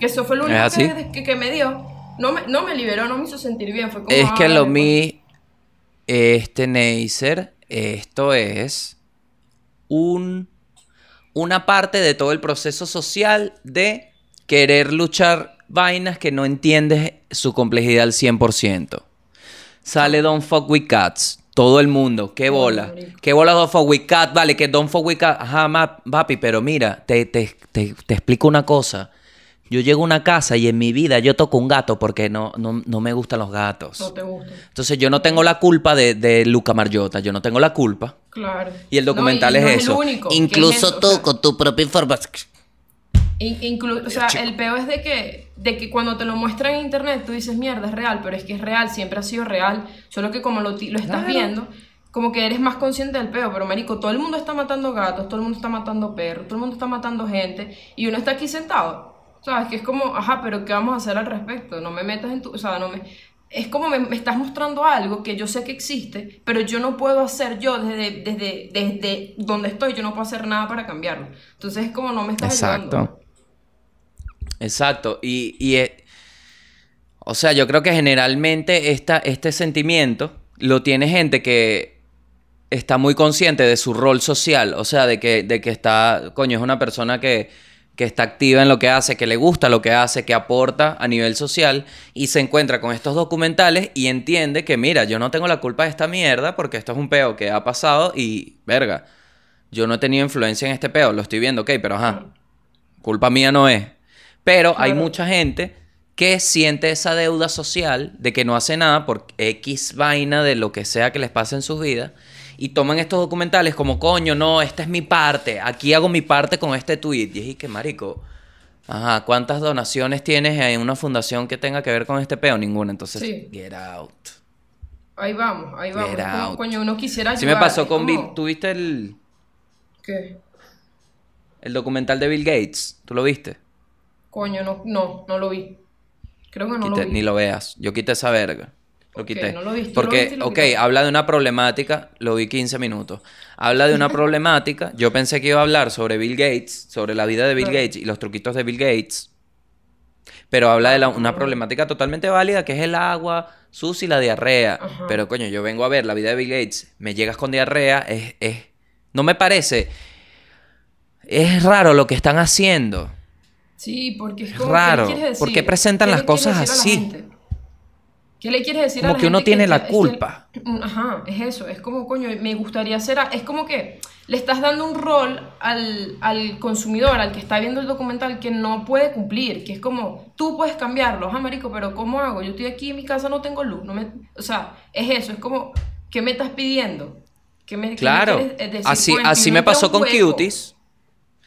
Que eso fue lo único que, que, que me dio. No me, no me liberó, no me hizo sentir bien. Fue como, Es que "Ay, lo pues". mi. Este Neisser, esto es un, una parte de todo el proceso social de querer luchar vainas que no entiendes su complejidad al 100%. Sale Don't Fuck With Cats. Todo el mundo, qué bola. Qué bola Don't Fuck With Cats. Vale, que Don't Fuck With Cats. Ajá, ma- papi, pero mira, te, te, te, te explico una cosa. Yo llego a una casa y en mi vida yo toco un gato porque no, no, no me gustan los gatos. No te gusta. Entonces yo no tengo la culpa de, de Luca Marjota, yo no tengo la culpa. Claro. Y el documental No, y es no eso. el único, es Incluso eso, o tú sea, con tu propia información. In- inclu- o sea, el peor es de que, de que cuando te lo muestran en internet tú dices, mierda, es real, pero es que es real, siempre ha sido real, solo que como lo, lo estás Claro. viendo, como que eres más consciente del peo, pero marico, todo el mundo está matando gatos, todo el mundo está matando perros, todo el mundo está matando gente, y uno está aquí sentado, ¿sabes? Que es como, ajá, pero ¿qué vamos a hacer al respecto? No me metas en tu, o sea, no me... Es como me, me estás mostrando algo que yo sé que existe, pero yo no puedo hacer yo desde, desde, desde donde estoy, yo no puedo hacer nada para cambiarlo. Entonces es como no me estás ayudando. Exacto. Exacto. Y, y, eh, o sea, yo creo que generalmente esta, este sentimiento lo tiene gente que está muy consciente de su rol social. O sea, de que, de que está, coño, es una persona que, que está activa en lo que hace, que le gusta lo que hace, que aporta a nivel social y se encuentra con estos documentales y entiende que, mira, yo no tengo la culpa de esta mierda porque esto es un peo que ha pasado y, verga, yo no he tenido influencia en este peo, lo estoy viendo, ok, pero ajá, culpa mía no es. Pero hay mucha gente que siente esa deuda social de que no hace nada por X vaina de lo que sea que les pase en sus vidas y toman estos documentales como, coño, no, esta es mi parte, aquí hago mi parte con este tweet. Y es que, marico, ajá, ¿cuántas donaciones tienes en una fundación que tenga que ver con este peo? Ninguna, entonces, Sí. get out. Ahí vamos, ahí vamos. Como, coño, uno quisiera ayudar. Sí me pasó con Bill, ¿tuviste el, ¿Qué? el documental de Bill Gates? ¿Tú lo viste? Coño, no, no, no lo vi. Creo que no Quité- lo vi. ni lo veas. Yo quité esa verga. Lo Ok, quité. no lo viste, ¿tú lo Porque, viste lo ok, habla de una problemática, lo vi 15 minutos. Habla de una problemática. Yo pensé que iba a hablar sobre Bill Gates, sobre la vida de Bill. Gates y los truquitos de Bill Gates. Pero habla de la- una Ah. problemática totalmente válida que es el agua sucia y la diarrea. Ajá. Pero coño, yo vengo a ver la vida de Bill Gates, me llegas con diarrea, es, es- no me parece. Es raro lo que están haciendo. Sí, porque es como. ¿qué raro. qué presentan ¿Qué las cosas así? ¿Qué le quieres decir a Como la que uno gente tiene la es que- culpa. Ajá, es eso. Es como, coño, me gustaría hacer. a- Es como que le estás dando un rol al, al consumidor, al que está viendo el documental, que no puede cumplir. Que es como, tú puedes cambiarlo, ajá, marico, pero ¿cómo hago? Yo estoy aquí en mi casa, no tengo luz. No me... O sea, es eso. Es como, ¿qué me estás pidiendo? ¿Qué me, qué me Claro. eh, decir? Así, así me a pasó con. Cuties.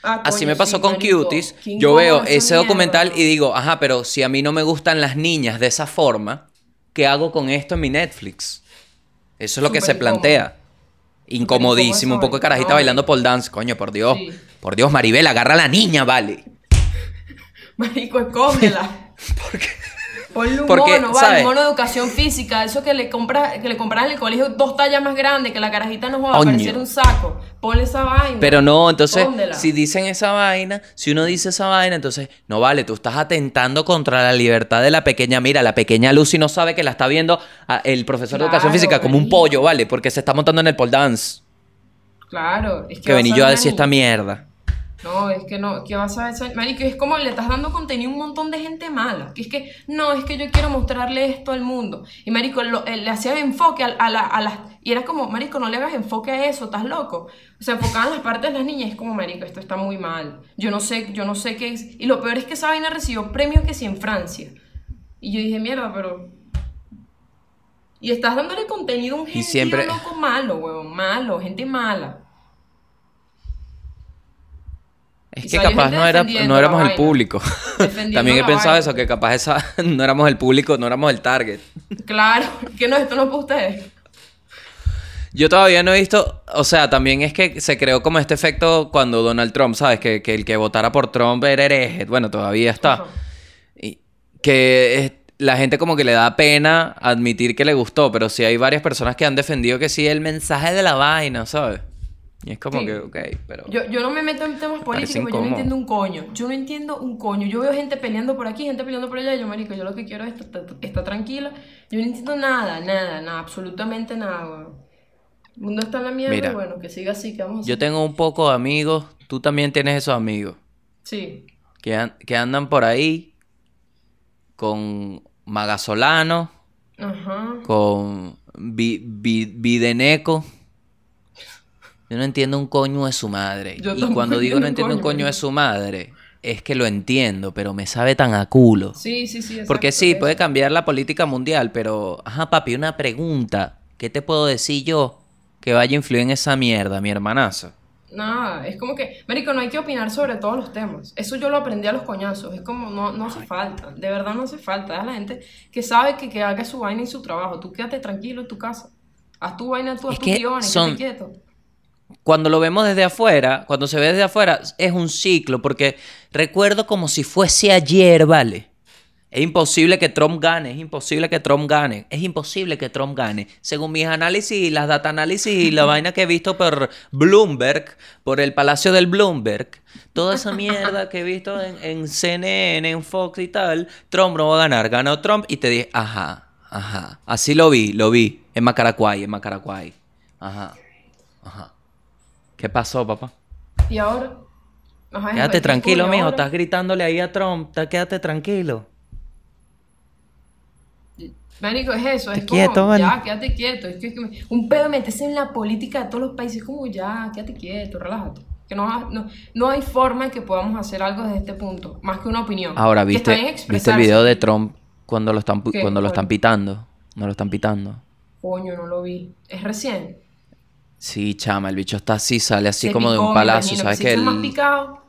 Ah, Así me pasó sí, con marico. Cuties. Yo veo ese mierda. documental y digo, ajá, pero si a mí no me gustan las niñas de esa forma, ¿qué hago con esto en mi Netflix? Eso es lo que se plantea. Incomodísimo, un poco de carajita vaina. bailando pole dance. Coño, por Dios. Sí. Por Dios, Maribel, agarra a la niña, vale. Marico, escóndela. Ponle un Porque, mono, vale, ¿sabes? un mono de educación física, eso que le compras, que le compras en el colegio dos tallas más grandes, que la carajita no va a parecer un saco. Ponle esa vaina. Pero no, entonces, Póndela. si dicen esa vaina, si uno dice esa vaina, entonces, no vale, tú estás atentando contra la libertad de la pequeña. Mira, la pequeña Lucy no sabe que la está viendo a- el profesor de educación física como un pollo, ¿vale? Porque se está montando en el pole dance. Claro, es que. Que vení yo a decir esta mierda. No, es que no, que vas a ver Marico, es como le estás dando contenido a un montón de gente mala. Que es que, no, es que yo quiero mostrarle esto al mundo. Y Marico, lo- eh, le hacía enfoque a, a la- a las. Y era como, Marico, no le hagas enfoque a eso, estás loco. O sea, enfocaban las partes de las niñas es como, Marico, esto está muy mal. Yo no sé, yo no sé qué es. Y lo peor es que esa vaina recibió premios que sí en Francia. Y yo dije, mierda, pero. Y estás dándole contenido a un gente siempre- loco malo, huevón, malo, gente mala. Es que capaz no, era, no éramos el público. También he pensado eso, que capaz esa no éramos el público, no éramos el target. Claro, que no, esto no es para ustedes. Yo todavía no he visto, o sea, también es que se creó como este efecto cuando Donald Trump, ¿sabes? Que, que el que votara por Trump era hereje. Bueno, todavía está. Y que es- la gente como que le da pena admitir que le gustó, pero sí hay varias personas que han defendido que sí el mensaje de la vaina, ¿sabes? Y es como Sí. que, ok, pero... Yo, yo no me meto en temas políticos, porque yo no entiendo un coño. Yo no entiendo un coño. Yo veo gente peleando por aquí, gente peleando por allá, y yo, marico, yo lo que quiero es estar, estar tranquila. Yo no entiendo nada, nada, nada, absolutamente nada, weón. El mundo está en la mierda, Mira. bueno, que siga así, que vamos a Yo tengo un poco de amigos, tú también tienes esos amigos, Sí. que, an- que andan por ahí con Magasolano, Ajá. con Videneco. Yo no entiendo un coño de su madre. Yo y cuando digo no entiendo un un coño de su madre, es que lo entiendo, pero me sabe tan a culo. Sí, sí, sí. Porque sí, eso. puede cambiar la política mundial, pero, ajá, papi, una pregunta. ¿Qué te puedo decir yo que vaya a influir en esa mierda, mi hermanazo? Nada, es como que, Marico, no hay que opinar sobre todos los temas. Eso yo lo aprendí a los coñazos. Es como, no, no hace falta. De verdad no hace falta. Es la gente que sabe que, que haga su vaina y su trabajo. Tú quédate tranquilo en tu casa. Haz tu vaina, tú haz Es son- quédate quieto. Cuando lo vemos desde afuera, cuando se ve desde afuera, es un ciclo, porque recuerdo como si fuese ayer, ¿vale? Es imposible que Trump gane, es imposible que Trump gane, es imposible que Trump gane. Según mis análisis, las data análisis y la vaina que he visto por Bloomberg, por el Palacio del Bloomberg, toda esa mierda que he visto en, en CNN, en Fox y tal, Trump no va a ganar. Ganó Trump y te dije, ajá, ajá. Así lo vi, lo vi, en Macaracuay, en Macaracuay. Ajá, ajá. ¿Qué pasó, papá? Y ahora. Ajá, es- Quédate es tranquilo, mijo. Estás gritándole ahí a Trump. Quédate tranquilo. Marico, es eso. Es como, quieto, vale. ya, quédate quieto. Es que, un pedo meterse en la política de todos los países. como, ya, quédate quieto, relájate. Que no, no, no hay forma en que podamos hacer algo desde este punto. Más que una opinión. Ahora, ¿viste, ¿viste el video de Trump cuando lo están, cuando lo están pitando? No lo están pitando. Coño, no lo vi. Es recién. Sí, chama, el bicho está así, sale así Se como de picó, un me palacio. imagino, ¿Sabes se que hizo más él, picado.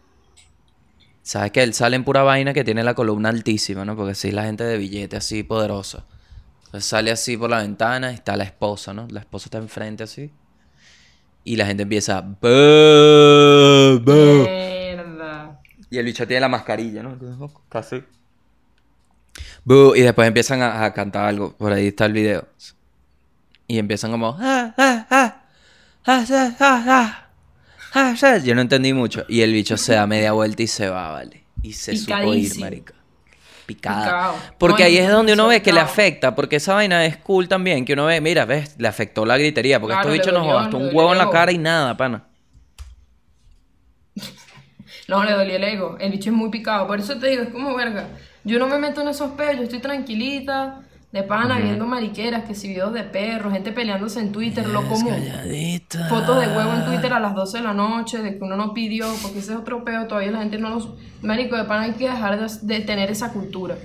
sabes que él sale en pura vaina que tiene la columna altísima, ¿no? Porque sí, la gente de billete así poderosa. Entonces sale así por la ventana y está la esposa, ¿no? La esposa está enfrente así. Y la gente empieza. "Boo, boo". Mierda. Y el bicho tiene la mascarilla, ¿no? Casi. Bu, y después empiezan a, a cantar algo. Por ahí está el video. Y empiezan como. "Ah, ah, ah, Yo no entendí mucho. Y el bicho se da media vuelta y se va, ¿vale? Y se supo ir, Picadísimo. marica. Picada. Picado. Porque ahí es donde uno ve que le afecta. Porque esa vaina es cool también. Que uno ve, mira, ves, le afectó la gritería. Porque Claro, estos bichos nos gastó un huevo en la cara y nada, pana. No, le dolió el ego. El bicho es muy picado. Por eso te digo, es como verga. Yo no me meto en esos peos. Yo estoy tranquilita, de pana, viendo mariqueras, que si videos de perros, gente peleándose en Twitter, lo común. Calladita. Fotos de huevo en Twitter a las 12 de la noche, de que uno no pidió, porque ese es otro peo, todavía la gente no los... Marico, de pana hay que dejar de, de tener esa cultura.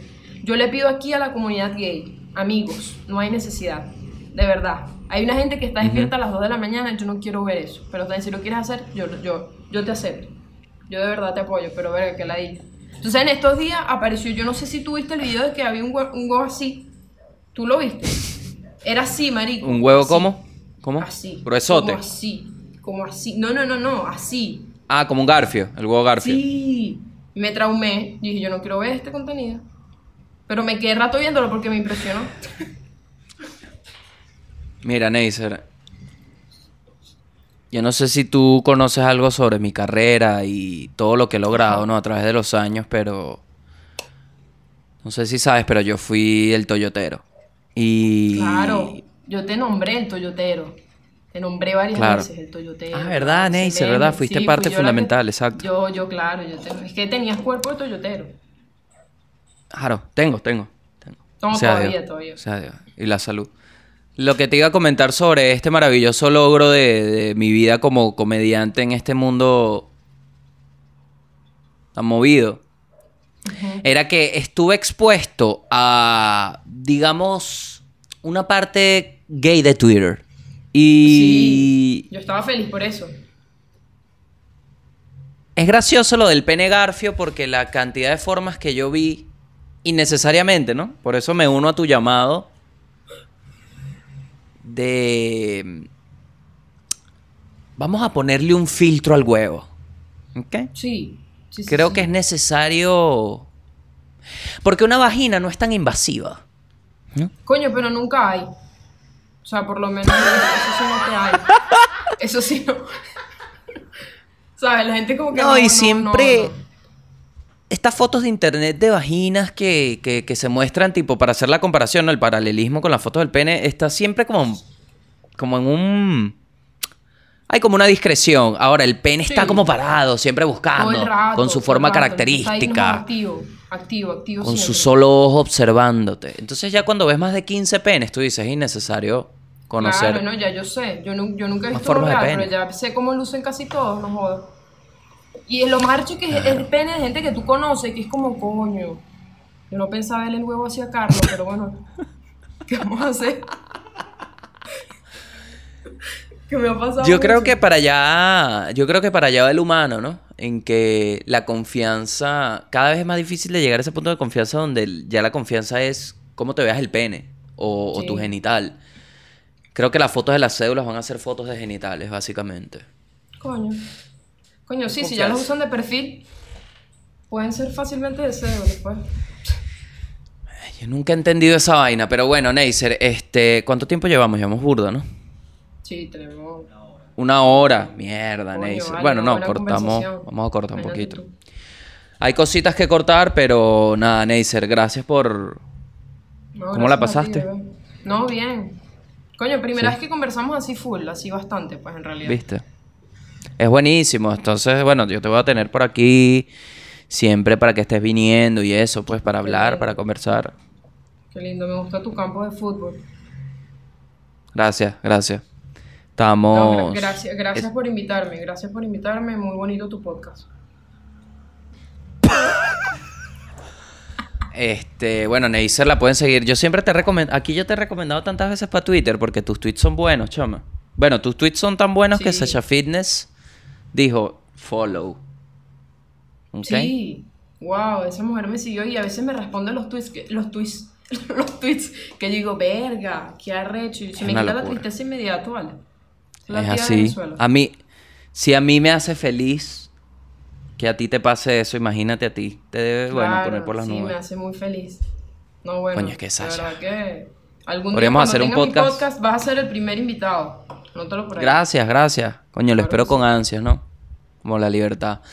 Yo le pido aquí a la comunidad gay, amigos, no hay necesidad, de verdad. Hay una gente que está despierta a las 2 de la mañana, yo no quiero ver eso, pero también si lo quieres hacer, yo, yo, yo te acepto. Yo de verdad te apoyo, pero verga, que la diga. Entonces en estos días apareció, yo no sé si tú viste el video de que había un un así. ¿Tú lo viste? Era así, marico. ¿Un huevo así. cómo? ¿Cómo? Así. Gruesote. Como así. Como así. No, no, no, no. Así. Ah, como un garfio, el huevo garfio. Sí. Me traumé. Dije, yo no quiero ver este contenido. Pero me quedé rato viéndolo porque me impresionó. Mira, Neisser. Yo no sé si tú conoces algo sobre mi carrera y todo lo que he logrado, ¿no? A través de los años, pero... No sé si sabes, pero yo fui el toyotero. Y... Claro. Yo te nombré el Toyotero. Te nombré varias Claro. veces el Toyotero. Ah, ¿verdad? Excelente. ¿Verdad? Fuiste fui parte que- fundamental, exacto. Yo, yo, claro. Yo te- Es que tenías cuerpo de Toyotero. Claro, tengo, tengo. tengo. No, Sea todavía, Dios, todavía. sea Dios. Y la salud. Lo que te iba a comentar sobre este maravilloso logro de, de mi vida como comediante en este mundo tan movido era que estuve expuesto a, digamos, una parte gay de Twitter. Y Sí. Yo estaba feliz por eso. Es gracioso lo del pene garfio porque la cantidad de formas que yo vi innecesariamente, ¿no? Por eso me uno a tu llamado de... Vamos a ponerle un filtro al huevo. ¿Ok? Sí. Sí, Creo sí. que es necesario... Porque una vagina no es tan invasiva. ¿no? Coño, pero nunca hay. O sea, por lo menos eso sí no te hay. Eso sí no. ¿Sabes? La gente como que No, y no, siempre... no, no. Estas fotos de internet de vaginas que, que- que se muestran, tipo, para hacer la comparación, ¿no? El paralelismo con las fotos del pene, está siempre como, como en un... Hay como una discreción. Ahora, el pene está como parado, siempre buscando, rato, con su forma rato, característica, activo, activo, activo con su siempre. solo ojo observándote. Entonces ya cuando ves más de 15 penes, tú dices, es innecesario conocer... Claro, no, ya yo sé. Yo, nu- yo nunca he visto pene. pero ya sé cómo lucen casi todos, no jodas. Y lo más archo que es el pene de gente que tú conoces, que es como coño. Yo no pensaba verle el huevo hacia Carlos, pero bueno. ¿Qué vamos a hacer? ¿Qué me ha pasado? Yo creo que para allá, yo creo que para allá va el humano, ¿no? En que la confianza, cada vez es más difícil de llegar a ese punto de confianza donde ya la confianza es cómo te veas el pene o, tu genital. Creo que las fotos de las cédulas van a ser fotos de genitales, básicamente. Coño. Coño, sí, si ya los usan de perfil, pueden ser fácilmente deseos después. Yo nunca he entendido esa vaina, pero bueno, Neisser, este, ¿cuánto tiempo llevamos? Llevamos burda, ¿no? Sí, tenemos. Una hora. Mierda, Neisser. vale, bueno, no, cortamos. Vamos a cortar un poquito. tú. Hay cositas que cortar, pero nada, Neisser, gracias por, No, ¿Cómo la gracias pasaste? no, bien. Coño, primera Sí. vez que conversamos así full, así bastante, pues en realidad. ¿Viste? Es buenísimo. Entonces, bueno, yo te voy a tener por aquí siempre para que estés viniendo y eso, pues para hablar, para conversar. Qué lindo, me gusta tu campo de fútbol. Gracias, gracias. Estamos... gracias, gracias es- por invitarme, gracias por invitarme, muy bonito tu podcast. Este, bueno, Neisser la pueden seguir. Yo siempre te recomiendo... Aquí yo te he recomendado tantas veces para Twitter porque tus tweets son buenos, chama. Bueno, tus tweets son tan buenos que. Sasha Fitness dijo follow. Sí, wow, esa mujer me siguió y a veces me responde los tweets, que, los tweets, los tweets que yo digo, verga, qué arrecho, y se me quita la tristeza inmediato, ¿vale? La Es así. A mí, si a mí me hace feliz que a ti te pase eso, imagínate a ti. Te debe, bueno, Claro, poner por las sí, me nubes. hace muy feliz. No, bueno, Coño, es que Sasha. que algún Podríamos día hacer un mi podcast. vas a ser el primer invitado. Nótalo por ahí. Gracias, gracias. Coño, lo Claro espero que con sí. ansias, ¿no? Como la libertad.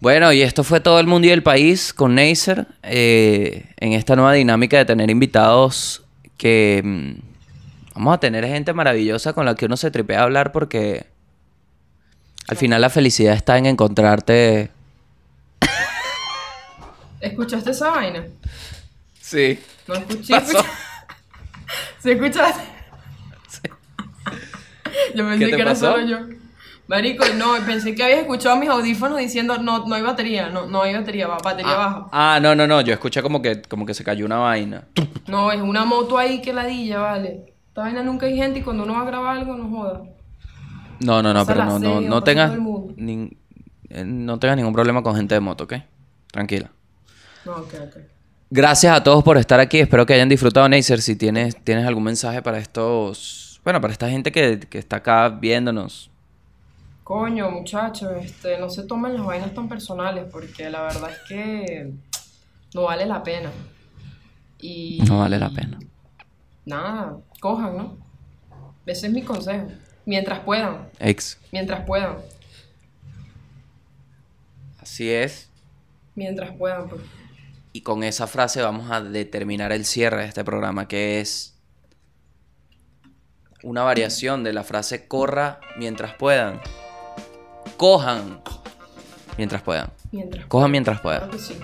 Bueno, y esto fue todo el mundo y el país con Neisser eh, en esta nueva dinámica de tener invitados que mm, vamos a tener gente maravillosa con la que uno se tripea a hablar porque al final la felicidad está en encontrarte. ¿Escuchaste esa vaina? Sí. No escuché. Pasó. ¿Se escuchaste? Yo pensé ¿Qué te que era pasó? solo yo. Marico, no, pensé que habías escuchado mis audífonos diciendo no, no hay batería, no, no hay batería, va- batería baja. Ah, no, no, no. Yo escuché como que, como que se cayó una vaina. No, es una moto ahí que ladilla, vale. Esta vaina nunca hay gente y cuando uno va a grabar algo no joda. No, no, no, Pasa pero no, no, no tengas nin- eh, no tengas ningún problema con gente de moto, ¿ok? Tranquila. No, ok, ok. Gracias a todos por estar aquí. Espero que hayan disfrutado, Neisser. Si tienes, tienes algún mensaje para estos, bueno, para esta gente que, que está acá viéndonos. Coño, muchachos, este, no se tomen las vainas tan personales porque la verdad es que no vale la pena. Y No vale la pena. nada, cojan, ¿no? Ese es mi consejo. Mientras puedan, Ex. mientras puedan, Así es. mientras puedan, pues. Y con esa frase vamos a determinar el cierre de este programa, que es una variación de la frase corra mientras puedan. Cojan mientras puedan. Mientras Cojan mientras puedan. sí.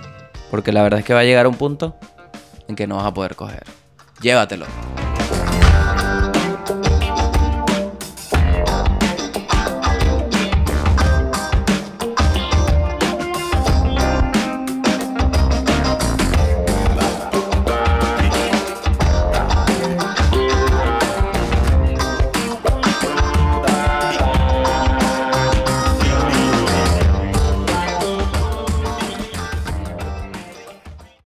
Porque la verdad es que va a llegar un punto en que no vas a poder coger. Llévatelo.